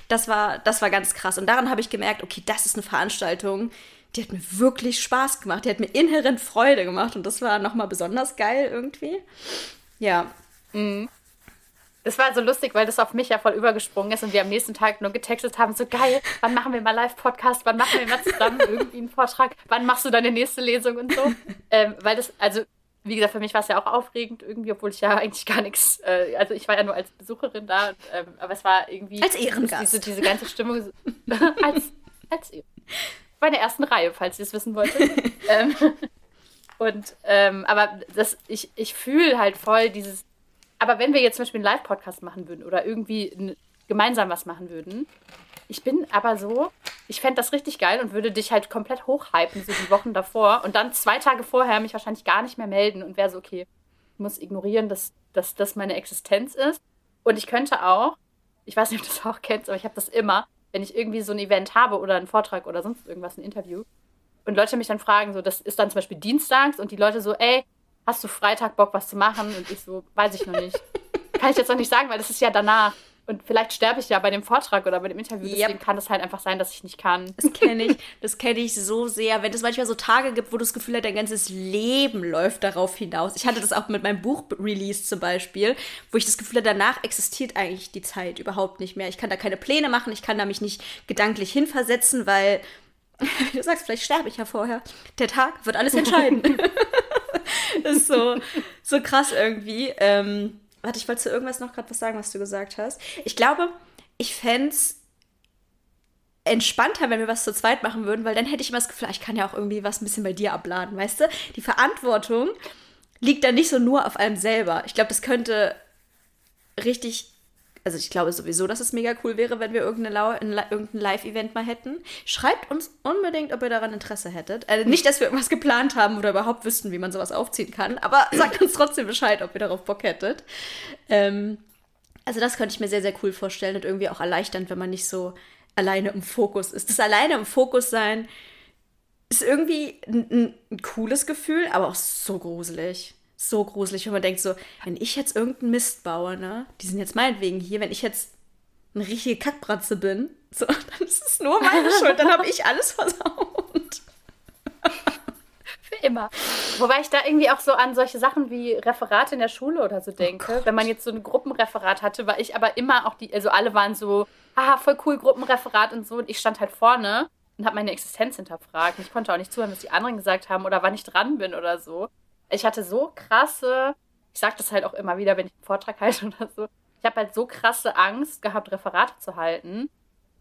das war, das war ganz krass. Und daran habe ich gemerkt, okay, das ist eine Veranstaltung, die hat mir wirklich Spaß gemacht, die hat mir inhärent Freude gemacht und das war nochmal besonders geil irgendwie. Ja. Mhm. Das war so lustig, weil das auf mich ja voll übergesprungen ist und wir am nächsten Tag nur getextet haben, so geil, wann machen wir mal Live-Podcast, wann machen wir mal zusammen (laughs) irgendwie einen Vortrag, wann machst du deine nächste Lesung und so. (laughs) Ähm, weil das, also, wie gesagt, für mich war es ja auch aufregend irgendwie, obwohl ich ja eigentlich gar nichts, äh, also ich war ja nur als Besucherin da, und, ähm, aber es war irgendwie... Als Ehrengast. Diese, diese ganze Stimmung, (laughs) als, als Bei der ersten Reihe, falls ihr es wissen wolltet. ähm, und, ähm, aber das, ich, ich fühle halt voll dieses aber wenn wir jetzt zum Beispiel einen Live-Podcast machen würden oder irgendwie gemeinsam was machen würden, ich bin aber so, ich fände das richtig geil und würde dich halt komplett hochhypen, so die Wochen davor. Und dann zwei Tage vorher mich wahrscheinlich gar nicht mehr melden und wäre so, okay, ich muss ignorieren, dass, dass das meine Existenz ist. Und ich könnte auch, ich weiß nicht, ob du das auch kennst, aber ich habe das immer, wenn ich irgendwie so ein Event habe oder einen Vortrag oder sonst irgendwas, ein Interview, und Leute mich dann fragen, so, das ist dann zum Beispiel dienstags und die Leute so, ey, hast du Freitag Bock, was zu machen? Und ich so, weiß ich noch nicht. Kann ich jetzt noch nicht sagen, weil das ist ja danach. Und vielleicht sterbe ich ja bei dem Vortrag oder bei dem Interview. Yep. Deswegen kann es halt einfach sein, dass ich nicht kann. Das kenne ich, das kenne ich so sehr. Wenn es manchmal so Tage gibt, wo du das Gefühl hast, dein ganzes Leben läuft darauf hinaus. Ich hatte das auch mit meinem Buch-Release zum Beispiel, wo ich das Gefühl hatte, danach existiert eigentlich die Zeit überhaupt nicht mehr. Ich kann da keine Pläne machen, ich kann da mich nicht gedanklich hinversetzen, weil (laughs) du sagst, vielleicht sterbe ich ja vorher. Der Tag wird alles entscheiden. (laughs) das (laughs) ist so, so krass irgendwie. Ähm, warte, ich wollte zu irgendwas noch gerade was sagen, was du gesagt hast. Ich glaube, ich fände es entspannter, wenn wir was zu zweit machen würden, weil dann hätte ich immer das Gefühl, ich kann ja auch irgendwie was ein bisschen bei dir abladen, weißt du? Die Verantwortung liegt dann nicht so nur auf einem selber. Ich glaube, das könnte richtig also ich glaube sowieso, dass es mega cool wäre, wenn wir irgendein Live-Event mal hätten. Schreibt uns unbedingt, ob ihr daran Interesse hättet. Also nicht, dass wir irgendwas geplant haben oder überhaupt wüssten, wie man sowas aufziehen kann, aber (clears throat) sagt uns trotzdem Bescheid, ob ihr darauf Bock hättet. Ähm, also das könnte ich mir sehr, sehr cool vorstellen und irgendwie auch erleichternd, wenn man nicht so alleine im Fokus ist. Das alleine im Fokus sein ist irgendwie ein, ein cooles Gefühl, aber auch so gruselig so gruselig, wenn man denkt so, wenn ich jetzt irgendeinen Mist baue, ne, die sind jetzt meinetwegen hier, wenn ich jetzt eine richtige Kackbratze bin, so, (laughs) dann ist es nur meine (laughs) Schuld, dann habe ich alles versaut. Für immer. Wobei ich da irgendwie auch so an solche Sachen wie Referate in der Schule oder so oh denke. Oh wenn man jetzt so ein Gruppenreferat hatte, war ich aber immer auch die, also alle waren so, haha, voll cool, Gruppenreferat und so. Und ich stand halt vorne und habe meine Existenz hinterfragt. Ich konnte auch nicht zuhören, was die anderen gesagt haben oder wann ich dran bin oder so ich hatte so krasse, ich sage das halt auch immer wieder, wenn ich einen Vortrag (laughs) halte oder so, ich habe halt so krasse Angst gehabt, Referate zu halten,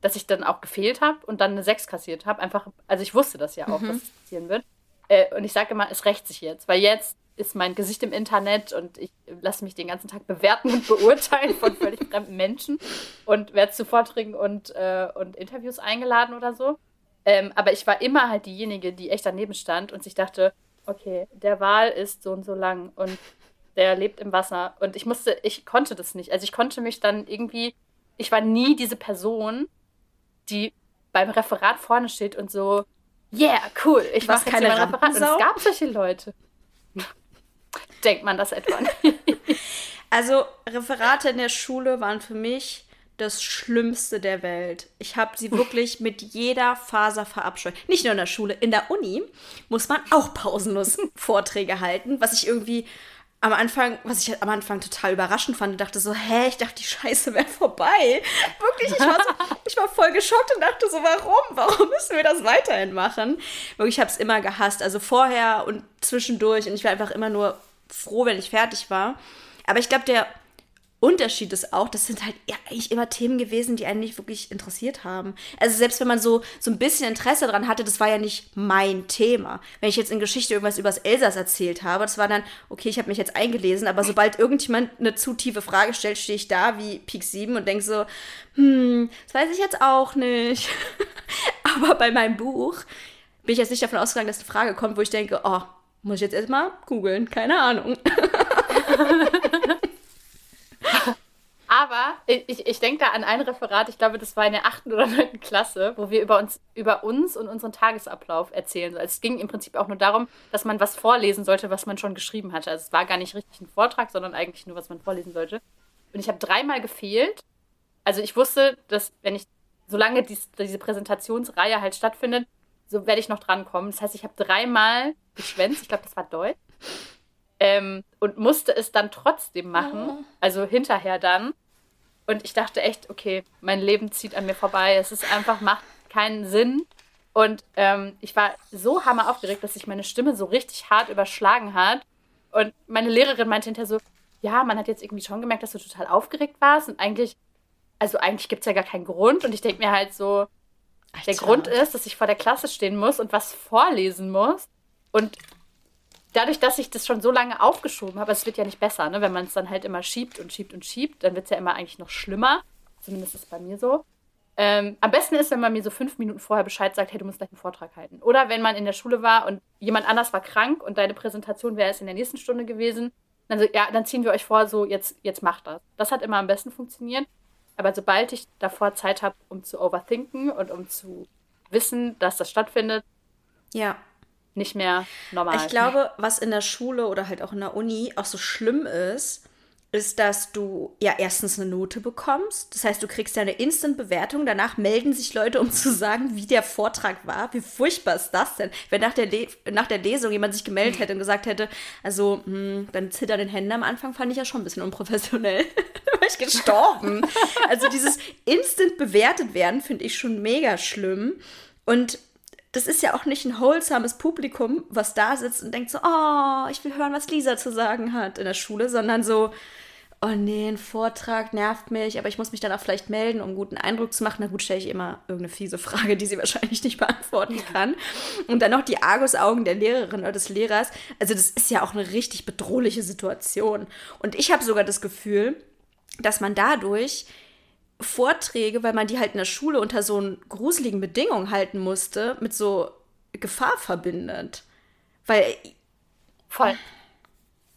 dass ich dann auch gefehlt habe und dann eine 6 kassiert habe. Einfach, also ich wusste das ja auch, mhm. dass es passieren wird. Äh, und ich sage immer, es rächt sich jetzt, weil jetzt ist mein Gesicht im Internet und ich lasse mich den ganzen Tag bewerten und beurteilen von völlig fremden Menschen und werde zu Vorträgen und, äh, und Interviews eingeladen oder so. Ähm, aber ich war immer halt diejenige, die echt daneben stand und sich dachte, okay, der Wal ist so und so lang und der lebt im Wasser. Und ich musste, ich konnte das nicht. Also ich konnte mich dann irgendwie, ich war nie diese Person, die beim Referat vorne steht und so, yeah, cool, ich mache keine mein Referat. Und es gab solche Leute. Denkt man das etwa? (laughs) Also Referate in der Schule waren für mich das Schlimmste der Welt. Ich habe sie wirklich mit jeder Faser verabscheut. Nicht nur in der Schule, in der Uni muss man auch pausenlos (laughs) Vorträge halten, was ich irgendwie am Anfang, was ich am Anfang total überraschend fand, und dachte so, hä, ich dachte, die Scheiße wäre vorbei. (laughs) Wirklich, ich war, so, (laughs) ich war voll geschockt und dachte so, warum? Warum müssen wir das weiterhin machen? Wirklich, ich habe es immer gehasst. Also vorher und zwischendurch und ich war einfach immer nur froh, wenn ich fertig war. Aber ich glaube, der Unterschied ist auch, das sind halt eigentlich immer Themen gewesen, die einen nicht wirklich interessiert haben. Also selbst wenn man so, so ein bisschen Interesse daran hatte, das war ja nicht mein Thema. Wenn ich jetzt in Geschichte irgendwas übers Elsass erzählt habe, das war dann, okay, ich habe mich jetzt eingelesen, aber sobald irgendjemand eine zu tiefe Frage stellt, stehe ich da wie Peak 7 und denke so, hm, das weiß ich jetzt auch nicht. (laughs) aber bei meinem Buch bin ich jetzt nicht davon ausgegangen, dass eine Frage kommt, wo ich denke, oh, muss ich jetzt erstmal googeln, keine Ahnung. (laughs) Aber ich, ich denke da an ein Referat, ich glaube, das war in der achten oder neunten Klasse, wo wir über uns, über uns und unseren Tagesablauf erzählen. Also es ging im Prinzip auch nur darum, dass man was vorlesen sollte, was man schon geschrieben hatte. Also es war gar nicht richtig ein Vortrag, sondern eigentlich nur, was man vorlesen sollte. Und ich habe dreimal gefehlt. Also ich wusste, dass wenn ich, solange dies, diese Präsentationsreihe halt stattfindet, so werde ich noch drankommen. Das heißt, ich habe dreimal geschwänzt. Ich glaube, das war Deutsch. Ähm, und musste es dann trotzdem machen, oh. also hinterher dann. Und ich dachte echt, okay, mein Leben zieht an mir vorbei. Es ist einfach, macht keinen Sinn. Und ähm, ich war so hammer aufgeregt, dass sich meine Stimme so richtig hart überschlagen hat. Und meine Lehrerin meinte hinterher so, ja, man hat jetzt irgendwie schon gemerkt, dass du total aufgeregt warst. Und eigentlich, also eigentlich gibt es ja gar keinen Grund. Und ich denke mir halt so, Alter. der Grund ist, dass ich vor der Klasse stehen muss und was vorlesen muss. Und dadurch, dass ich das schon so lange aufgeschoben habe, es wird ja nicht besser, ne? wenn man es dann halt immer schiebt und schiebt und schiebt, dann wird es ja immer eigentlich noch schlimmer. Zumindest ist es bei mir so. Ähm, am besten ist, wenn man mir so fünf Minuten vorher Bescheid sagt, hey, du musst gleich einen Vortrag halten. Oder wenn man in der Schule war und jemand anders war krank und deine Präsentation wäre es in der nächsten Stunde gewesen, dann so, ja, dann ziehen wir euch vor, so, jetzt, jetzt macht das. Das hat immer am besten funktioniert. Aber sobald ich davor Zeit habe, um zu overthinken und um zu wissen, dass das stattfindet, ja nicht mehr normal. Ich glaube, was in der Schule oder halt auch in der Uni auch so schlimm ist, ist, dass du ja erstens eine Note bekommst. Das heißt, du kriegst ja eine Instant-Bewertung. Danach melden sich Leute, um zu sagen, wie der Vortrag war. Wie furchtbar ist das denn? Wenn nach der, Le nach der Lesung jemand sich gemeldet hätte und gesagt hätte, also, mh, hm, dann zittern den Händen am Anfang, fand ich ja schon ein bisschen unprofessionell. (laughs) war ich gestorben. (laughs) also dieses Instant bewertet werden, finde ich schon mega schlimm. Und das ist ja auch nicht ein wholesomes Publikum, was da sitzt und denkt so, oh, ich will hören, was Lisa zu sagen hat in der Schule, sondern so, oh nee, ein Vortrag nervt mich, aber ich muss mich dann auch vielleicht melden, um einen guten Eindruck zu machen. Na gut, stelle ich immer irgendeine fiese Frage, die sie (laughs) wahrscheinlich nicht beantworten kann. Und dann noch die Argusaugen der Lehrerin oder des Lehrers. Also das ist ja auch eine richtig bedrohliche Situation. Und ich habe sogar das Gefühl, dass man dadurch Vorträge, weil man die halt in der Schule unter so gruseligen Bedingungen halten musste, mit so Gefahr verbindet. Weil. Voll.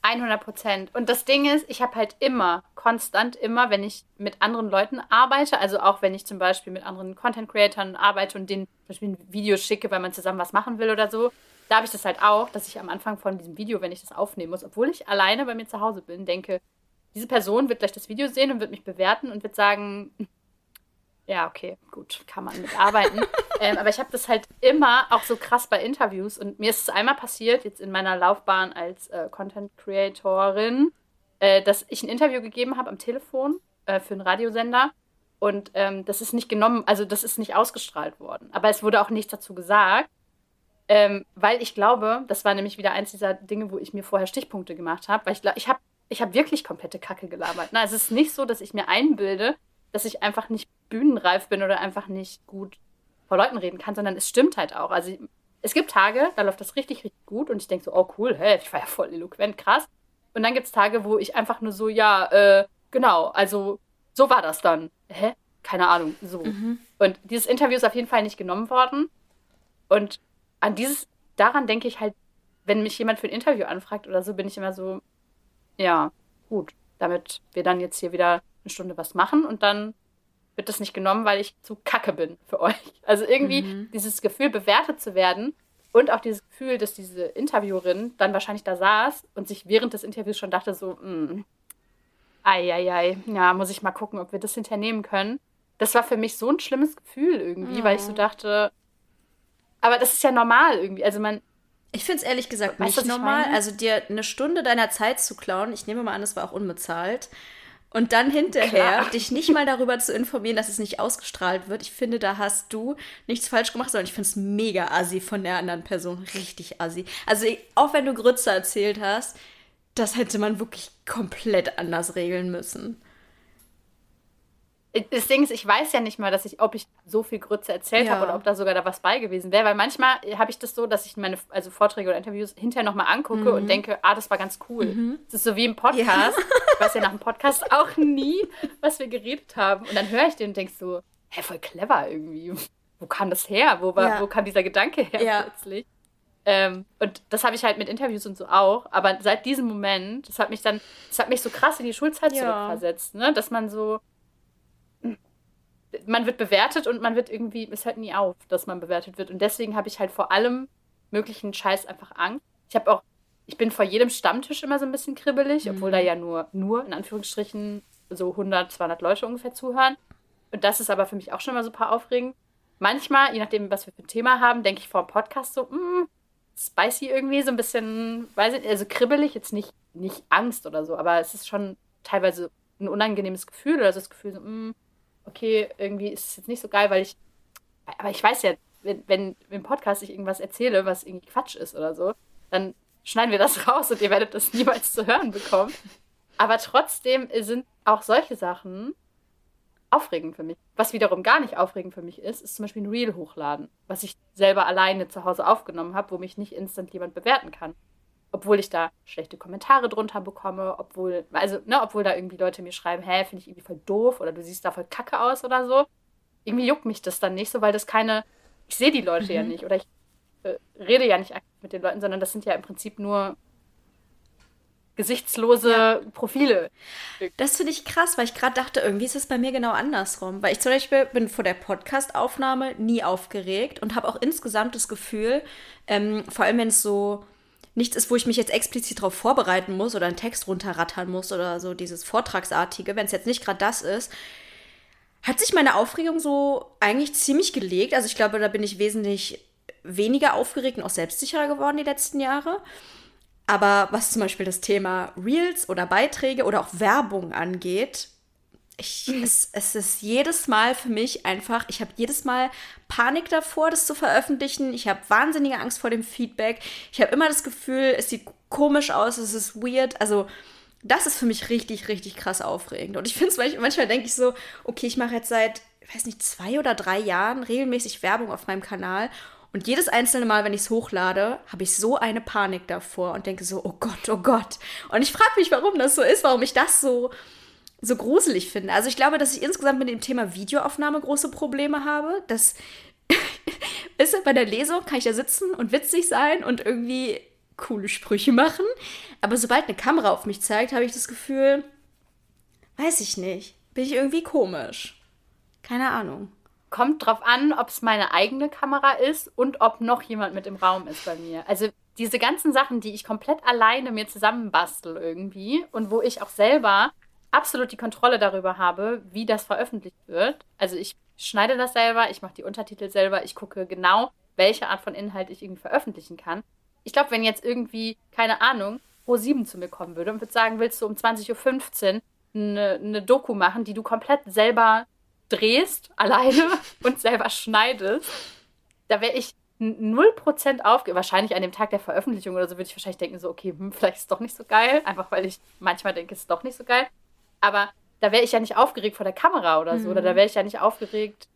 100 Prozent. Und das Ding ist, ich habe halt immer, konstant immer, wenn ich mit anderen Leuten arbeite, also auch wenn ich zum Beispiel mit anderen Content-Creatern arbeite und denen zum Beispiel ein Video schicke, weil man zusammen was machen will oder so, da habe ich das halt auch, dass ich am Anfang von diesem Video, wenn ich das aufnehmen muss, obwohl ich alleine bei mir zu Hause bin, denke, diese Person wird gleich das Video sehen und wird mich bewerten und wird sagen, ja, okay, gut, kann man mitarbeiten. (laughs) ähm, aber ich habe das halt immer auch so krass bei Interviews und mir ist es einmal passiert, jetzt in meiner Laufbahn als äh, Content Creatorin, äh, dass ich ein Interview gegeben habe am Telefon äh, für einen Radiosender und ähm, das ist nicht genommen, also das ist nicht ausgestrahlt worden. Aber es wurde auch nichts dazu gesagt. Ähm, weil ich glaube, das war nämlich wieder eins dieser Dinge, wo ich mir vorher Stichpunkte gemacht habe, weil ich glaube, ich habe ich habe wirklich komplette Kacke gelabert. Na, es ist nicht so, dass ich mir einbilde, dass ich einfach nicht bühnenreif bin oder einfach nicht gut vor Leuten reden kann, sondern es stimmt halt auch. Also es gibt Tage, da läuft das richtig, richtig gut und ich denke so, oh cool, hey, ich war ja voll eloquent, krass. Und dann gibt es Tage, wo ich einfach nur so, ja, äh, genau, also so war das dann. Hä? Keine Ahnung, so. Mhm. Und dieses Interview ist auf jeden Fall nicht genommen worden. Und an dieses, daran denke ich halt, wenn mich jemand für ein Interview anfragt oder so, bin ich immer so, ja, gut, damit wir dann jetzt hier wieder eine Stunde was machen und dann wird das nicht genommen, weil ich zu kacke bin für euch. (laughs) Also irgendwie mhm. dieses Gefühl, bewertet zu werden und auch dieses Gefühl, dass diese Interviewerin dann wahrscheinlich da saß und sich während des Interviews schon dachte so, mh, ei, ei, ei, ja, muss ich mal gucken, ob wir das hinternehmen können. Das war für mich so ein schlimmes Gefühl irgendwie, mhm. weil ich so dachte, aber das ist ja normal irgendwie. Also man, ich finde es ehrlich gesagt weißt, nicht normal. Also dir eine Stunde deiner Zeit zu klauen, ich nehme mal an, das war auch unbezahlt. Und dann hinterher Klar. dich nicht mal darüber zu informieren, dass es nicht ausgestrahlt wird. Ich finde, da hast du nichts falsch gemacht, sondern ich finde es mega assi von der anderen Person. Richtig assi. Also auch wenn du Grütze erzählt hast, das hätte man wirklich komplett anders regeln müssen. Das Ding ist, ich weiß ja nicht mal, dass ich, ob ich so viel Grütze erzählt ja. habe oder ob da sogar da was bei gewesen wäre. Weil manchmal habe ich das so, dass ich meine also Vorträge oder Interviews hinterher nochmal angucke mhm. und denke, ah, das war ganz cool. Mhm. Das ist so wie im Podcast. Ja. Ich weiß ja nach dem Podcast (laughs) auch nie, was wir geredet haben. Und dann höre ich den und denke so, hä, voll clever irgendwie. Wo kam das her? Wo, war, ja. wo kam dieser Gedanke her ja. plötzlich? Ähm, und das habe ich halt mit Interviews und so auch. Aber seit diesem Moment, das hat mich dann, das hat mich so krass in die Schulzeit zurückversetzt, ne? Dass man so, man wird bewertet und man wird irgendwie, es hört nie auf, dass man bewertet wird. Und deswegen habe ich halt vor allem möglichen Scheiß einfach Angst. Ich habe auch, ich bin vor jedem Stammtisch immer so ein bisschen kribbelig, mhm. obwohl da ja nur, nur in Anführungsstrichen so 100, 200 Leute ungefähr zuhören. Und das ist aber für mich auch schon mal super aufregend. Manchmal, je nachdem, was wir für ein Thema haben, denke ich vor dem Podcast so, mh, mm, spicy irgendwie, so ein bisschen, weiß ich, also kribbelig, jetzt nicht, nicht Angst oder so, aber es ist schon teilweise ein unangenehmes Gefühl oder so das Gefühl so, mh, mm, okay, irgendwie ist es jetzt nicht so geil, weil ich, aber ich weiß ja, wenn, wenn im Podcast ich irgendwas erzähle, was irgendwie Quatsch ist oder so, dann schneiden wir das (laughs) raus und ihr werdet das niemals zu hören bekommen. Aber trotzdem sind auch solche Sachen aufregend für mich. Was wiederum gar nicht aufregend für mich ist, ist zum Beispiel ein Reel hochladen, was ich selber alleine zu Hause aufgenommen habe, wo mich nicht instant jemand bewerten kann obwohl ich da schlechte Kommentare drunter bekomme, obwohl, also, ne, obwohl da irgendwie Leute mir schreiben, hä, finde ich irgendwie voll doof oder du siehst da voll kacke aus oder so. Irgendwie juckt mich das dann nicht so, weil das keine, ich sehe die Leute mhm. ja nicht oder ich äh, rede ja nicht aktiv mit den Leuten, sondern das sind ja im Prinzip nur gesichtslose ja. Profile. Das finde ich krass, weil ich gerade dachte, irgendwie ist es bei mir genau andersrum. Weil ich zum Beispiel bin vor der Podcast-Aufnahme nie aufgeregt und habe auch insgesamt das Gefühl, ähm, vor allem wenn es so nichts ist, wo ich mich jetzt explizit darauf vorbereiten muss oder einen Text runterrattern muss oder so dieses Vortragsartige, wenn es jetzt nicht gerade das ist, hat sich meine Aufregung so eigentlich ziemlich gelegt. Also ich glaube, da bin ich wesentlich weniger aufgeregt und auch selbstsicherer geworden die letzten Jahre. Aber was zum Beispiel das Thema Reels oder Beiträge oder auch Werbung angeht, ich, es, es ist jedes Mal für mich einfach, ich habe jedes Mal Panik davor, das zu veröffentlichen. Ich habe wahnsinnige Angst vor dem Feedback. Ich habe immer das Gefühl, es sieht komisch aus, es ist weird. Also das ist für mich richtig, richtig krass aufregend. Und ich finde es manchmal, manchmal denke ich so, okay, ich mache jetzt seit, ich weiß nicht, zwei oder drei Jahren regelmäßig Werbung auf meinem Kanal. Und jedes einzelne Mal, wenn ich es hochlade, habe ich so eine Panik davor und denke so, oh Gott, oh Gott. Und ich frage mich, warum das so ist, warum ich das so so gruselig finde. Also ich glaube, dass ich insgesamt mit dem Thema Videoaufnahme große Probleme habe. Das (laughs) ist bei der Lesung kann ich ja sitzen und witzig sein und irgendwie coole Sprüche machen. Aber sobald eine Kamera auf mich zeigt, habe ich das Gefühl, weiß ich nicht, bin ich irgendwie komisch. Keine Ahnung. Kommt drauf an, ob es meine eigene Kamera ist und ob noch jemand mit im Raum ist bei mir. Also diese ganzen Sachen, die ich komplett alleine mir zusammenbastel irgendwie und wo ich auch selber absolut die Kontrolle darüber habe, wie das veröffentlicht wird. Also ich schneide das selber, ich mache die Untertitel selber, ich gucke genau, welche Art von Inhalt ich irgendwie veröffentlichen kann. Ich glaube, wenn jetzt irgendwie, keine Ahnung, Pro7 zu mir kommen würde und würde sagen, willst du um 20.15 Uhr eine, eine Doku machen, die du komplett selber drehst, (laughs) alleine und selber schneidest, da wäre ich 0% aufge... Wahrscheinlich an dem Tag der Veröffentlichung oder so würde ich wahrscheinlich denken, so, okay, hm, vielleicht ist es doch nicht so geil. Einfach weil ich manchmal denke, es ist doch nicht so geil. Aber da wäre ich ja nicht aufgeregt vor der Kamera oder so. Mhm. Oder da mhm. wäre ich ja nicht aufgeregt,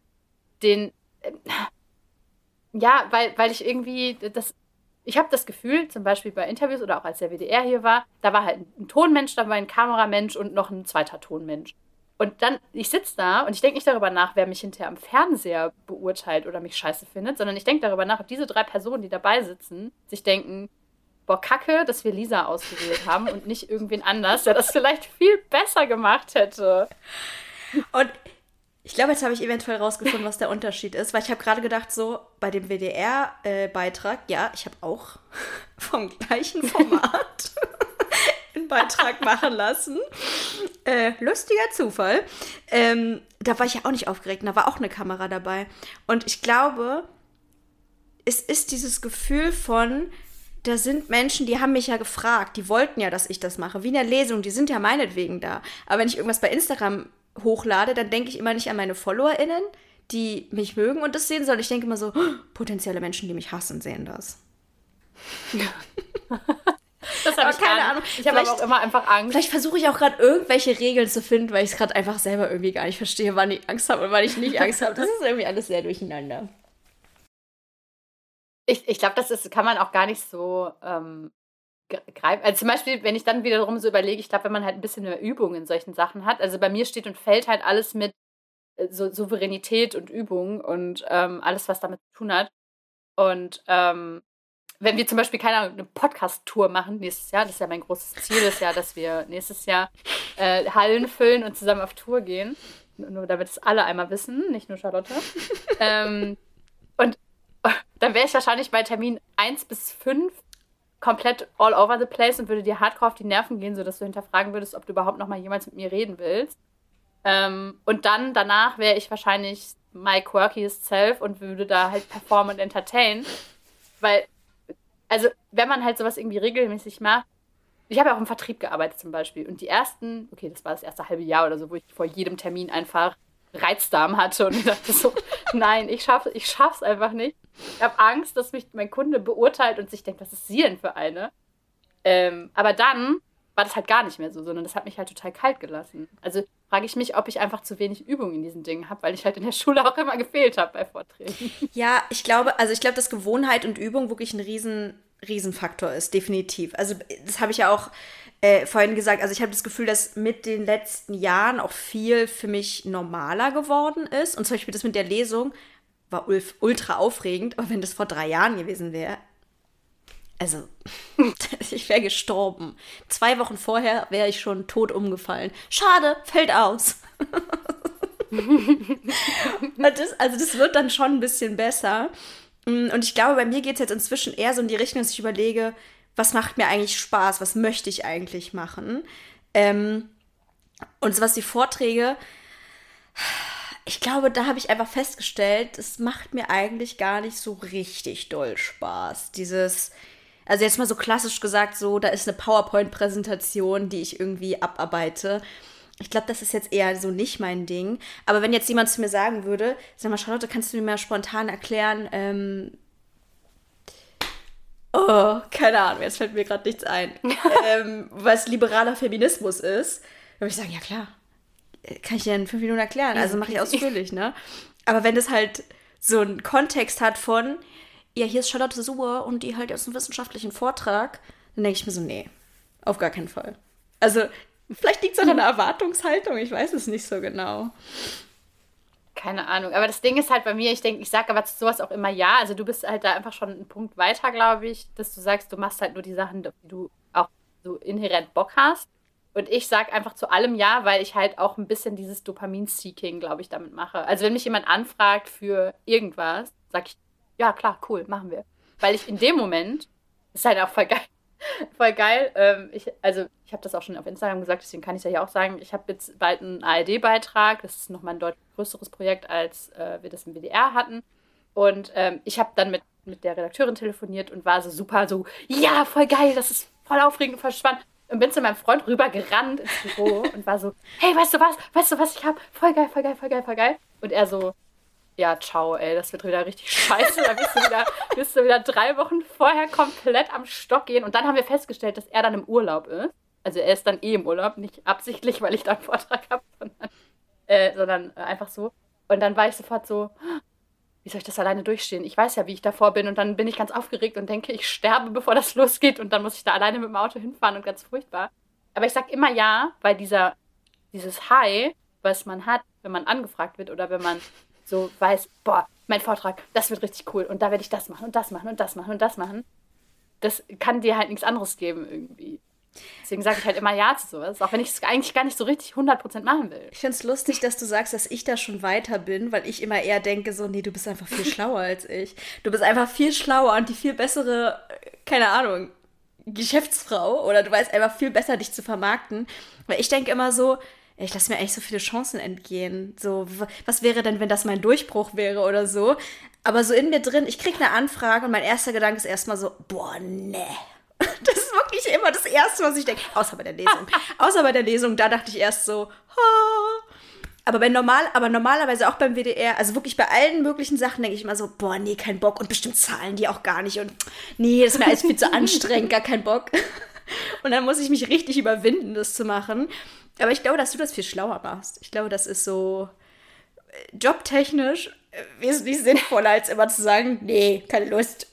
den. Äh, ja, weil, weil ich irgendwie das. Ich habe das Gefühl, zum Beispiel bei Interviews oder auch als der WDR hier war, da war halt ein Tonmensch, da war ein Kameramensch und noch ein zweiter Tonmensch. Und dann, ich sitze da und ich denke nicht darüber nach, wer mich hinterher am Fernseher beurteilt oder mich scheiße findet, sondern ich denke darüber nach, ob diese drei Personen, die dabei sitzen, sich denken, boah, kacke, dass wir Lisa ausgewählt haben und nicht irgendwen anders, der das vielleicht viel besser gemacht hätte. Und ich glaube, jetzt habe ich eventuell rausgefunden, was der Unterschied ist, weil ich habe gerade gedacht, so bei dem WDR-Beitrag, äh, ja, ich habe auch (laughs) vom gleichen Format (laughs) einen Beitrag machen lassen. Äh, lustiger Zufall. Ähm, da war ich ja auch nicht aufgeregt, da war auch eine Kamera dabei. Und ich glaube, es ist dieses Gefühl von, da sind Menschen, die haben mich ja gefragt, die wollten ja, dass ich das mache, wie in der Lesung, die sind ja meinetwegen da. Aber wenn ich irgendwas bei Instagram hochlade, dann denke ich immer nicht an meine FollowerInnen, die mich mögen und das sehen sollen. Ich denke immer so, oh, potenzielle Menschen, die mich hassen, sehen das. (laughs) das habe ich keine Ahnung. Ich habe auch immer einfach Angst. Vielleicht versuche ich auch gerade irgendwelche Regeln zu finden, weil ich es gerade einfach selber irgendwie gar nicht verstehe, wann ich Angst habe und wann ich nicht Angst habe. Das ist irgendwie alles sehr durcheinander. Ich, ich glaube, das ist, kann man auch gar nicht so ähm, greifen. Also zum Beispiel, wenn ich dann wiederum so überlege, ich glaube, wenn man halt ein bisschen mehr Übung in solchen Sachen hat, also bei mir steht und fällt halt alles mit äh, so Souveränität und Übung und ähm, alles, was damit zu tun hat. Und ähm, wenn wir zum Beispiel, keine eine Podcast-Tour machen nächstes Jahr, das ist ja mein großes Ziel, ist ja, dass wir nächstes Jahr äh, Hallen füllen und zusammen auf Tour gehen. Nur damit es alle einmal wissen, nicht nur Charlotte. ähm, (laughs) dann wäre ich wahrscheinlich bei Termin 1 bis 5 komplett all over the place und würde dir hardcore auf die Nerven gehen, sodass du hinterfragen würdest, ob du überhaupt noch mal jemals mit mir reden willst. Ähm, und dann danach wäre ich wahrscheinlich my quirkiest self und würde da halt performen und entertain. Weil, also, wenn man halt sowas irgendwie regelmäßig macht, ich habe ja auch im Vertrieb gearbeitet zum Beispiel. Und die ersten, okay, das war das erste halbe Jahr oder so, wo ich vor jedem Termin einfach Reizdarm hatte und dachte so, (laughs) nein, ich schaffe ich schaff's einfach nicht. Ich habe Angst, dass mich mein Kunde beurteilt und sich denkt, was ist sie denn für eine? Ähm, aber dann war das halt gar nicht mehr so, sondern das hat mich halt total kalt gelassen. Also frage ich mich, ob ich einfach zu wenig Übung in diesen Dingen habe, weil ich halt in der Schule auch immer gefehlt habe bei Vorträgen. Ja, ich glaube, also ich glaube, dass Gewohnheit und Übung wirklich ein riesen, Riesenfaktor ist, definitiv. Also das habe ich ja auch äh, vorhin gesagt, also ich habe das Gefühl, dass mit den letzten Jahren auch viel für mich normaler geworden ist. Und zum Beispiel das mit der Lesung war ultra aufregend, aber wenn das vor drei Jahren gewesen wäre, also (laughs) ich wäre gestorben. Zwei Wochen vorher wäre ich schon tot umgefallen. Schade, fällt aus. (laughs) das, also das wird dann schon ein bisschen besser. Und ich glaube, bei mir geht es jetzt inzwischen eher so in die Richtung, dass ich überlege, was macht mir eigentlich Spaß, was möchte ich eigentlich machen. Ähm, und so was die Vorträge, ich glaube, da habe ich einfach festgestellt, es macht mir eigentlich gar nicht so richtig doll Spaß. Dieses, also jetzt mal so klassisch gesagt, so, da ist eine PowerPoint-Präsentation, die ich irgendwie abarbeite. Ich glaube, das ist jetzt eher so nicht mein Ding. Aber wenn jetzt jemand zu mir sagen würde, sag mal, Charlotte, kannst du mir mal spontan erklären, ähm, oh, keine Ahnung, jetzt fällt mir gerade nichts ein, (laughs) ähm, was liberaler Feminismus ist, dann würde ich sagen, ja klar, kann ich dir in fünf Minuten erklären. Also mache ich ausführlich, ne? Aber wenn das halt so einen Kontext hat von, ja, hier ist Charlotte Suhr und die halt aus einem wissenschaftlichen Vortrag, dann denke ich mir so, nee, auf gar keinen Fall. Also, vielleicht liegt es an einer Erwartungshaltung, ich weiß es nicht so genau. Keine Ahnung. Aber das Ding ist halt bei mir, ich denke, ich sage aber zu sowas auch immer ja. Also du bist halt da einfach schon einen Punkt weiter, glaube ich, dass du sagst, du machst halt nur die Sachen, die du auch so inhärent Bock hast. Und ich sage einfach zu allem ja, weil ich halt auch ein bisschen dieses Dopamin-Seeking, glaube ich, damit mache. Also wenn mich jemand anfragt für irgendwas, sage ich, ja klar, cool, machen wir. Weil ich in dem Moment, ist halt auch voll geil, (laughs) voll geil. Ähm, ich, also ich habe das auch schon auf Instagram gesagt, deswegen kann ich es ja hier auch sagen. Ich habe jetzt bald einen ARD-Beitrag. Das ist nochmal ein deutlich größeres Projekt, als äh, wir das im WDR hatten. Und ähm, ich habe dann mit, mit der Redakteurin telefoniert und war so super so, ja, voll geil, das ist voll aufregend, voll spannend. Und bin zu meinem Freund rübergerannt ins Büro (laughs) und war so, hey, weißt du was? Weißt du was ich hab? Voll geil, voll geil, voll geil, voll geil. Und er so, ja, ciao, ey, das wird wieder richtig scheiße. Da bist du wieder, bist du wieder drei Wochen vorher komplett am Stock gehen. Und dann haben wir festgestellt, dass er dann im Urlaub ist. Also er ist dann eh im Urlaub, nicht absichtlich, weil ich da einen Vortrag habe, sondern, äh, sondern einfach so. Und dann war ich sofort so, wie soll ich das alleine durchstehen? Ich weiß ja, wie ich davor bin und dann bin ich ganz aufgeregt und denke, ich sterbe, bevor das (laughs) losgeht und dann muss ich da alleine mit dem Auto hinfahren und ganz furchtbar. Aber ich sage immer ja, weil dieser, dieses High, was man hat, wenn man angefragt wird oder wenn man so weiß, boah, mein Vortrag, das wird richtig cool und da werde ich das machen und das machen und das machen und das machen, das kann dir halt nichts anderes geben irgendwie. Deswegen sage ich halt immer Ja zu sowas, auch wenn ich es eigentlich gar nicht so richtig 100% machen will. Ich finde es lustig, dass du sagst, dass ich da schon weiter bin, weil ich immer eher denke, so, nee, du bist einfach viel (laughs) schlauer als ich. Du bist einfach viel schlauer und die viel bessere, keine Ahnung, Geschäftsfrau oder du weißt einfach viel besser, dich zu vermarkten. Weil ich denke immer so, ich lasse mir eigentlich so viele Chancen entgehen. So, was wäre denn, wenn das mein Durchbruch wäre oder so? Aber so in mir drin, ich kriege eine Anfrage und mein erster Gedanke ist erstmal so, boah, nee, (laughs) Das ist wirklich immer das Erste, was ich denke. Außer bei der Lesung. (laughs) Außer bei der Lesung, da dachte ich erst so, ha. Aber bei normal, aber normalerweise auch beim WDR, also wirklich bei allen möglichen Sachen denke ich immer so, boah, nee, kein Bock. Und bestimmt zahlen die auch gar nicht. Und nee, das ist mir alles viel zu anstrengend, gar kein Bock. (laughs) Und dann muss ich mich richtig überwinden, das zu machen. Aber ich glaube, dass du das viel schlauer machst. Ich glaube, das ist so äh, jobtechnisch äh, wesentlich sinnvoller, als immer zu sagen, nee, keine Lust.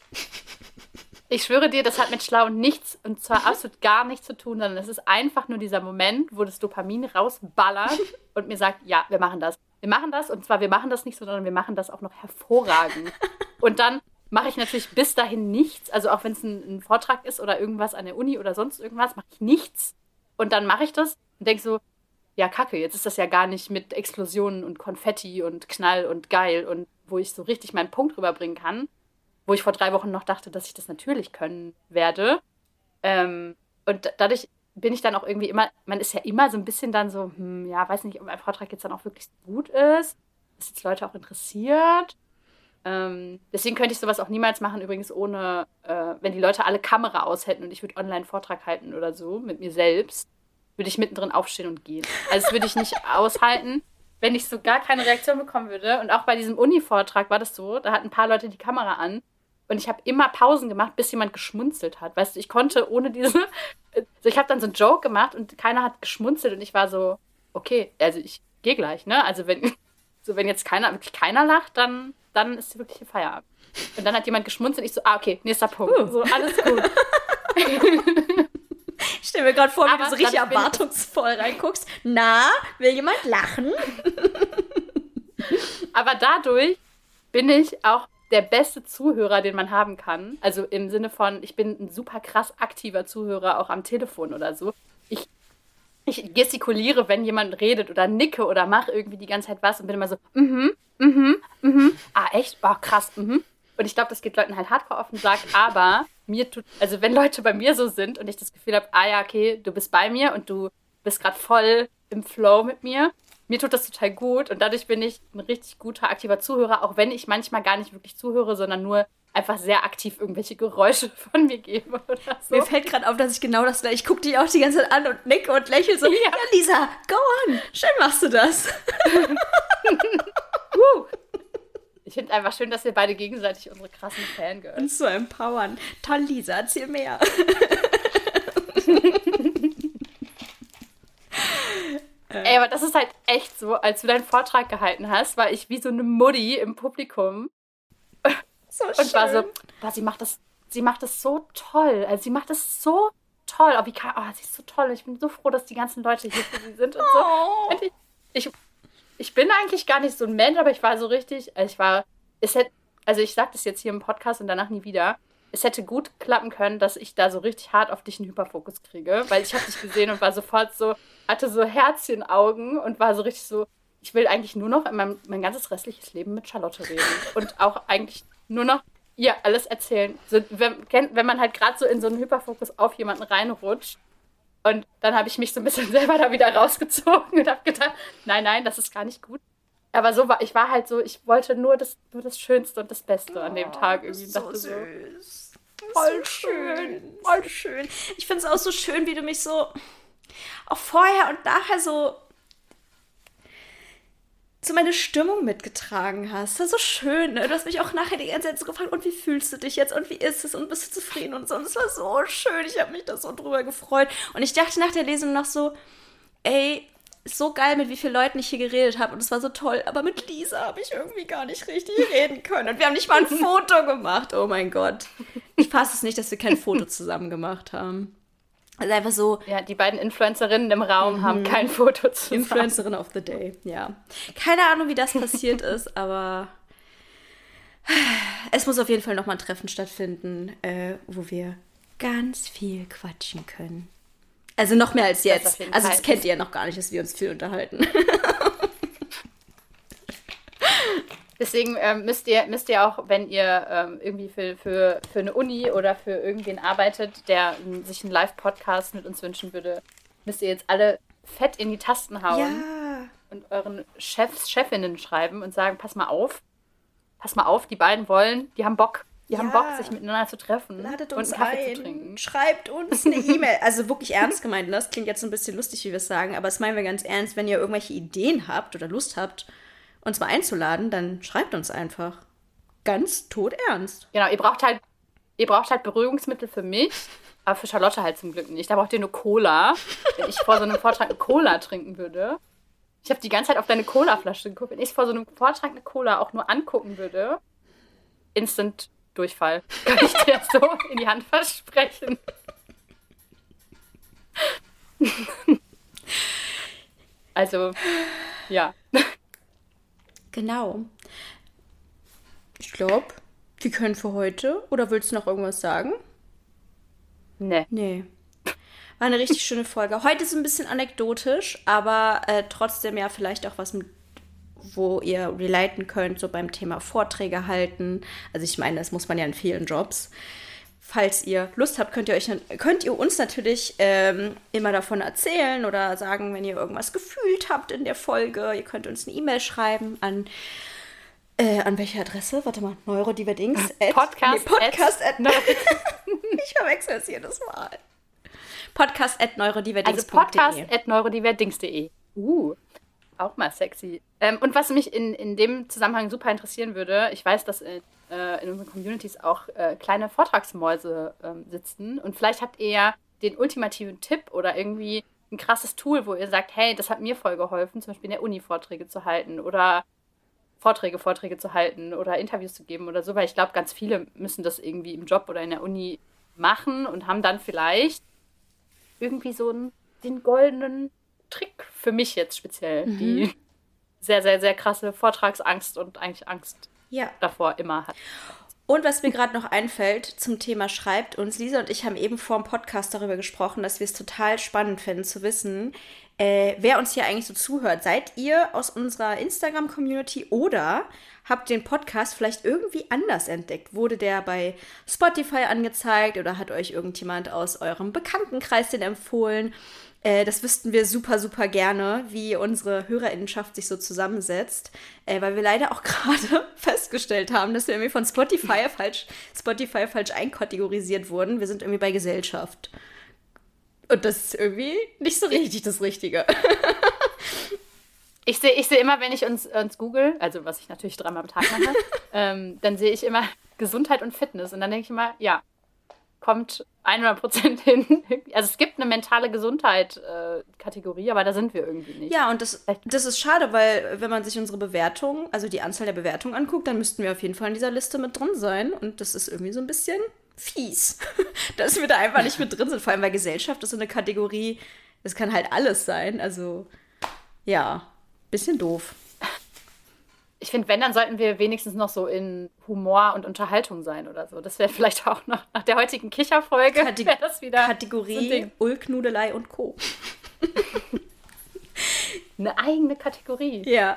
Ich schwöre dir, das hat mit Schlau nichts, und zwar absolut gar nichts zu tun, sondern es ist einfach nur dieser Moment, wo das Dopamin rausballert (laughs) und mir sagt, ja, wir machen das. Wir machen das und zwar, wir machen das nicht so, sondern wir machen das auch noch hervorragend. (laughs) Und dann mache ich natürlich bis dahin nichts, also auch wenn es ein, ein, Vortrag ist oder irgendwas an der Uni oder sonst irgendwas, mache ich nichts. Und dann mache ich das und denke so, ja, kacke, jetzt ist das ja gar nicht mit Explosionen und Konfetti und Knall und geil und wo ich so richtig meinen Punkt rüberbringen kann, wo ich vor drei Wochen noch dachte, dass ich das natürlich können werde. Ähm, und dadurch bin ich dann auch irgendwie immer, man ist ja immer so ein bisschen dann so, hm, ja, weiß nicht, ob mein Vortrag jetzt dann auch wirklich gut ist, dass jetzt Leute auch interessiert. Ähm, deswegen könnte ich sowas auch niemals machen, übrigens ohne, äh, wenn die Leute alle Kamera aus hätten und ich würde online Vortrag halten oder so mit mir selbst, würde ich mittendrin aufstehen und gehen. Also das würde ich nicht (laughs) aushalten, wenn ich so gar keine Reaktion bekommen würde. Und auch bei diesem Uni-Vortrag war das so, da hatten ein paar Leute die Kamera an und ich habe immer Pausen gemacht, bis jemand geschmunzelt hat. Weißt du, ich konnte ohne diese. (laughs) Also ich habe dann so einen Joke gemacht und keiner hat geschmunzelt und ich war so, okay, also ich gehe gleich, ne? Also wenn, (laughs) so wenn jetzt keiner, wirklich keiner lacht, dann, dann ist wirklich Feierabend. Und dann hat jemand geschmunzelt und ich so, ah, okay, nächster Punkt. Uh. So, alles gut. (laughs) Ich stelle mir gerade vor, wie du so richtig erwartungsvoll reinguckst. Na, will jemand lachen? Aber dadurch bin ich auch der beste Zuhörer, den man haben kann. Also im Sinne von, ich bin ein super krass aktiver Zuhörer, auch am Telefon oder so. Ich, ich gestikuliere, wenn jemand redet oder nicke oder mache irgendwie die ganze Zeit was und bin immer so, mhm, mhm, mhm. Ah, echt? Oh, krass, mhm. Und ich glaube, das geht Leuten halt hardcore auf den aber mir tut, also wenn Leute bei mir so sind und ich das Gefühl habe, ah ja, okay, du bist bei mir und du bist gerade voll im Flow mit mir, mir tut das total gut und dadurch bin ich ein richtig guter, aktiver Zuhörer, auch wenn ich manchmal gar nicht wirklich zuhöre, sondern nur einfach sehr aktiv irgendwelche Geräusche (laughs) von mir gebe oder so. Mir fällt gerade auf, dass ich genau das Ich gucke dich auch die ganze Zeit an und nicke und lächle so. Ja. ja, Lisa, go on. Schön machst du das. (laughs) uh. Ich finde einfach schön, dass wir beide gegenseitig unsere krassen Fangirls. Uns so empowern. Toll, Lisa, erzähl mehr. (laughs) Ey, aber das ist halt echt so, als du deinen Vortrag gehalten hast, war ich wie so eine Mutti im Publikum. So und schön. war so, boah, sie macht das, sie macht das so toll. Also sie macht das so toll. Oh, wie kann, oh, sie ist so toll. Ich bin so froh, dass die ganzen Leute hier für sie sind und so. Oh. Ich, ich, ich bin eigentlich gar nicht so ein Mensch, aber ich war so richtig, also ich war, es hätte, also ich sag das jetzt hier im Podcast und danach nie wieder es hätte gut klappen können, dass ich da so richtig hart auf dich einen Hyperfokus kriege, weil ich habe dich gesehen und war sofort so, hatte so Herzchenaugen und war so richtig so, ich will eigentlich nur noch in meinem, mein ganzes restliches Leben mit Charlotte reden und auch eigentlich nur noch ihr alles erzählen. So, wenn, wenn man halt gerade so in so einen Hyperfokus auf jemanden reinrutscht, und dann habe ich mich so ein bisschen (laughs) selber da wieder rausgezogen und habe gedacht, nein, nein, das ist gar nicht gut. Aber so war, ich war halt so, ich wollte nur das, nur das Schönste und das Beste an dem Tag irgendwie. So dachte süß. So, Voll so schön. schön. Voll schön. Ich finde es auch so schön, wie du mich so auch vorher und nachher so so meine Stimmung mitgetragen hast. Das war so schön. Ne? Du hast mich auch nachher die ganze Zeit so gefragt, und wie fühlst du dich jetzt und wie ist es und bist du zufrieden und so. Und es war so schön. Ich habe mich da so drüber gefreut. Und ich dachte nach der Lesung noch so, ey, so geil, mit wie vielen Leuten ich hier geredet habe und es war so toll. Aber mit Lisa habe ich irgendwie gar nicht richtig reden können. Und wir haben nicht mal ein (laughs) Foto gemacht. Oh mein Gott. Ich fasse es nicht, dass wir kein Foto zusammen gemacht haben. Also einfach so. Ja, die beiden Influencerinnen im Raum mhm. haben kein Foto zusammen. Influencerin of the Day, ja. Keine Ahnung, wie das passiert (laughs) ist, aber es muss auf jeden Fall nochmal ein Treffen stattfinden, äh, wo wir ganz viel quatschen können. Also noch mehr als jetzt. Das also das kennt ihr ja noch gar nicht, dass wir uns viel unterhalten. (laughs) Deswegen ähm, müsst, ihr, müsst ihr auch, wenn ihr ähm, irgendwie für, für, für eine Uni oder für irgendwen arbeitet, der ähm, sich einen Live-Podcast mit uns wünschen würde, müsst ihr jetzt alle fett in die Tasten hauen ja. und euren Chefs, Chefinnen schreiben und sagen, pass mal auf, pass mal auf, die beiden wollen, die haben Bock, die ja. haben Bock, sich miteinander zu treffen Ladet uns und einen Kaffee ein. zu trinken. Schreibt uns eine (laughs) E-Mail. Also wirklich ernst gemeint. Das klingt jetzt ein bisschen lustig, wie wir es sagen, aber das meinen wir ganz ernst. Wenn ihr irgendwelche Ideen habt oder Lust habt, uns mal einzuladen, dann schreibt uns einfach. Ganz tot ernst. Genau, ihr braucht halt, ihr braucht halt Beruhigungsmittel für mich, aber für Charlotte halt zum Glück nicht. Da braucht ihr nur Cola. Wenn ich vor so einem Vortrag eine Cola trinken würde. Ich habe die ganze Zeit auf deine Cola-Flasche geguckt. Wenn ich vor so einem Vortrag eine Cola auch nur angucken würde, instant Durchfall. (laughs) Kann ich dir so in die Hand versprechen. (laughs) also, ja. Genau. Ich glaube, wir können für heute. Oder willst du noch irgendwas sagen? Nee. Nee. War eine richtig schöne Folge. Heute ist ein bisschen anekdotisch, aber äh, trotzdem ja vielleicht auch was mit wo ihr relaten könnt, so beim Thema Vorträge halten. Also ich meine, das muss man ja in vielen Jobs. Falls ihr Lust habt, könnt ihr, euch, könnt ihr uns natürlich ähm, immer davon erzählen oder sagen, wenn ihr irgendwas gefühlt habt in der Folge. Ihr könnt uns eine E-Mail schreiben an äh, an welche Adresse? Warte mal, Neurodiverdings. Podcast. Nee, Podcast at, at (laughs) Ich verwechsel es jedes Mal. Podcast at neurodiverdings.de. Also podcast at neurodiverdings.de. Uh. Auch mal sexy. Ähm, und was mich in, in dem Zusammenhang super interessieren würde, ich weiß, dass in, äh, in unseren Communities auch äh, kleine Vortragsmäuse ähm, sitzen. Und vielleicht habt ihr ja den ultimativen Tipp oder irgendwie ein krasses Tool, wo ihr sagt, hey, das hat mir voll geholfen, zum Beispiel in der Uni Vorträge zu halten oder Vorträge, Vorträge zu halten oder Interviews zu geben oder so, weil ich glaube, ganz viele müssen das irgendwie im Job oder in der Uni machen und haben dann vielleicht irgendwie so einen, den goldenen Trick für mich jetzt speziell, mhm. die sehr, sehr, sehr krasse Vortragsangst und eigentlich Angst ja. davor immer hat. Und was mir gerade noch einfällt zum Thema Schreibt uns, Lisa und ich haben eben vor dem Podcast darüber gesprochen, dass wir es total spannend finden zu wissen, Äh, wer uns hier eigentlich so zuhört, seid ihr aus unserer Instagram-Community oder habt den Podcast vielleicht irgendwie anders entdeckt? Wurde der bei Spotify angezeigt oder hat euch irgendjemand aus eurem Bekanntenkreis den empfohlen? Äh, das wüssten wir super, super gerne, wie unsere Hörerinnenschaft sich so zusammensetzt, äh, weil wir leider auch (laughs) gerade festgestellt haben, dass wir irgendwie von Spotify (laughs) falsch, Spotify falsch einkategorisiert wurden. Wir sind irgendwie bei Gesellschaft. Und das ist irgendwie nicht so richtig das Richtige. (laughs) Ich sehe ich seh immer, wenn ich uns, uns google, also was ich natürlich dreimal am Tag mache, ähm, dann sehe ich immer Gesundheit und Fitness. Und dann denke ich immer, ja, kommt 100% hin. Also es gibt eine mentale Gesundheit-Kategorie, äh, aber da sind wir irgendwie nicht. Ja, und das, das ist schade, weil wenn man sich unsere Bewertung, also die Anzahl der Bewertungen anguckt, dann müssten wir auf jeden Fall in dieser Liste mit drin sein. Und das ist irgendwie so ein bisschen fies, (laughs) dass wir da einfach nicht mit drin sind. Vor allem, weil Gesellschaft ist so eine Kategorie, das kann halt alles sein. Also ja, bisschen doof. Ich finde, wenn, dann sollten wir wenigstens noch so in Humor und Unterhaltung sein oder so. Das wäre vielleicht auch noch nach der heutigen Kicherfolge Kate das wieder Kategorie so Ulknudelei und Co. (laughs) Eine eigene Kategorie. Ja.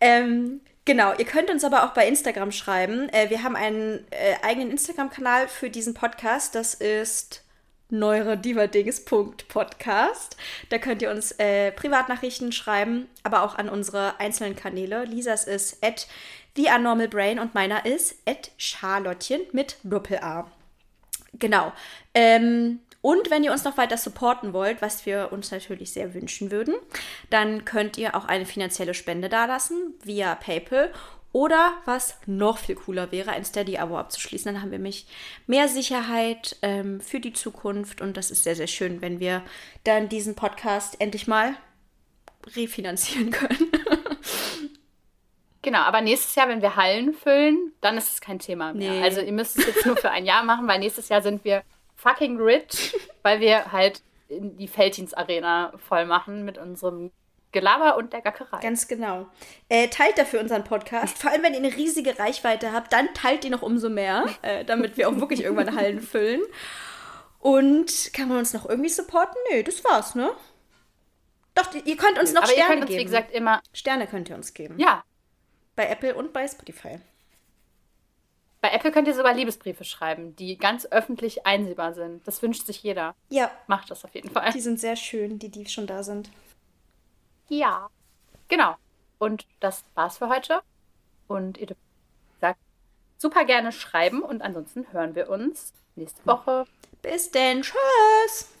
Ähm, genau, ihr könnt uns aber auch bei Instagram schreiben. Äh, wir haben einen äh, eigenen Instagram-Kanal für diesen Podcast. Das ist neurodiverdings.podcast. Da könnt ihr uns äh, Privatnachrichten schreiben, aber auch an unsere einzelnen Kanäle. Lisas ist at TheUnormalBrain und meiner ist at Charlottchen mit Doppel-A. Genau. Ähm, und wenn ihr uns noch weiter supporten wollt, was wir uns natürlich sehr wünschen würden, dann könnt ihr auch eine finanzielle Spende dalassen via PayPal oder was noch viel cooler wäre, ein Steady-Abo abzuschließen. Dann haben wir nämlich mehr Sicherheit ähm, für die Zukunft. Und das ist sehr, sehr schön, wenn wir dann diesen Podcast endlich mal refinanzieren (laughs) können. Genau, aber nächstes Jahr, wenn wir Hallen füllen, dann ist es kein Thema mehr. Nee. Also ihr müsst es jetzt nur für ein Jahr machen, weil nächstes Jahr sind wir fucking rich, weil wir halt die Feltins Arena voll machen mit unserem Gelaber und der Gackerei. Ganz genau. Äh, teilt dafür unseren Podcast. Vor allem, wenn ihr eine riesige Reichweite habt, dann teilt die noch umso mehr, äh, damit wir auch wirklich irgendwann (laughs) Hallen füllen. Und kann man uns noch irgendwie supporten? Nö, das war's, ne? Doch, ihr könnt uns noch Aber Sterne ihr könnt uns, geben. wie gesagt, immer. Sterne könnt ihr uns geben. Ja. Bei Apple und bei Spotify. Bei Apple könnt ihr sogar Liebesbriefe schreiben, die ganz öffentlich einsehbar sind. Das wünscht sich jeder. Ja. Macht das auf jeden Fall. Die sind sehr schön, die, die schon da sind. Ja. Genau. Und das war's für heute. Und ihr dürft sagt, super gerne schreiben und ansonsten hören wir uns nächste Woche. Bis denn. Tschüss.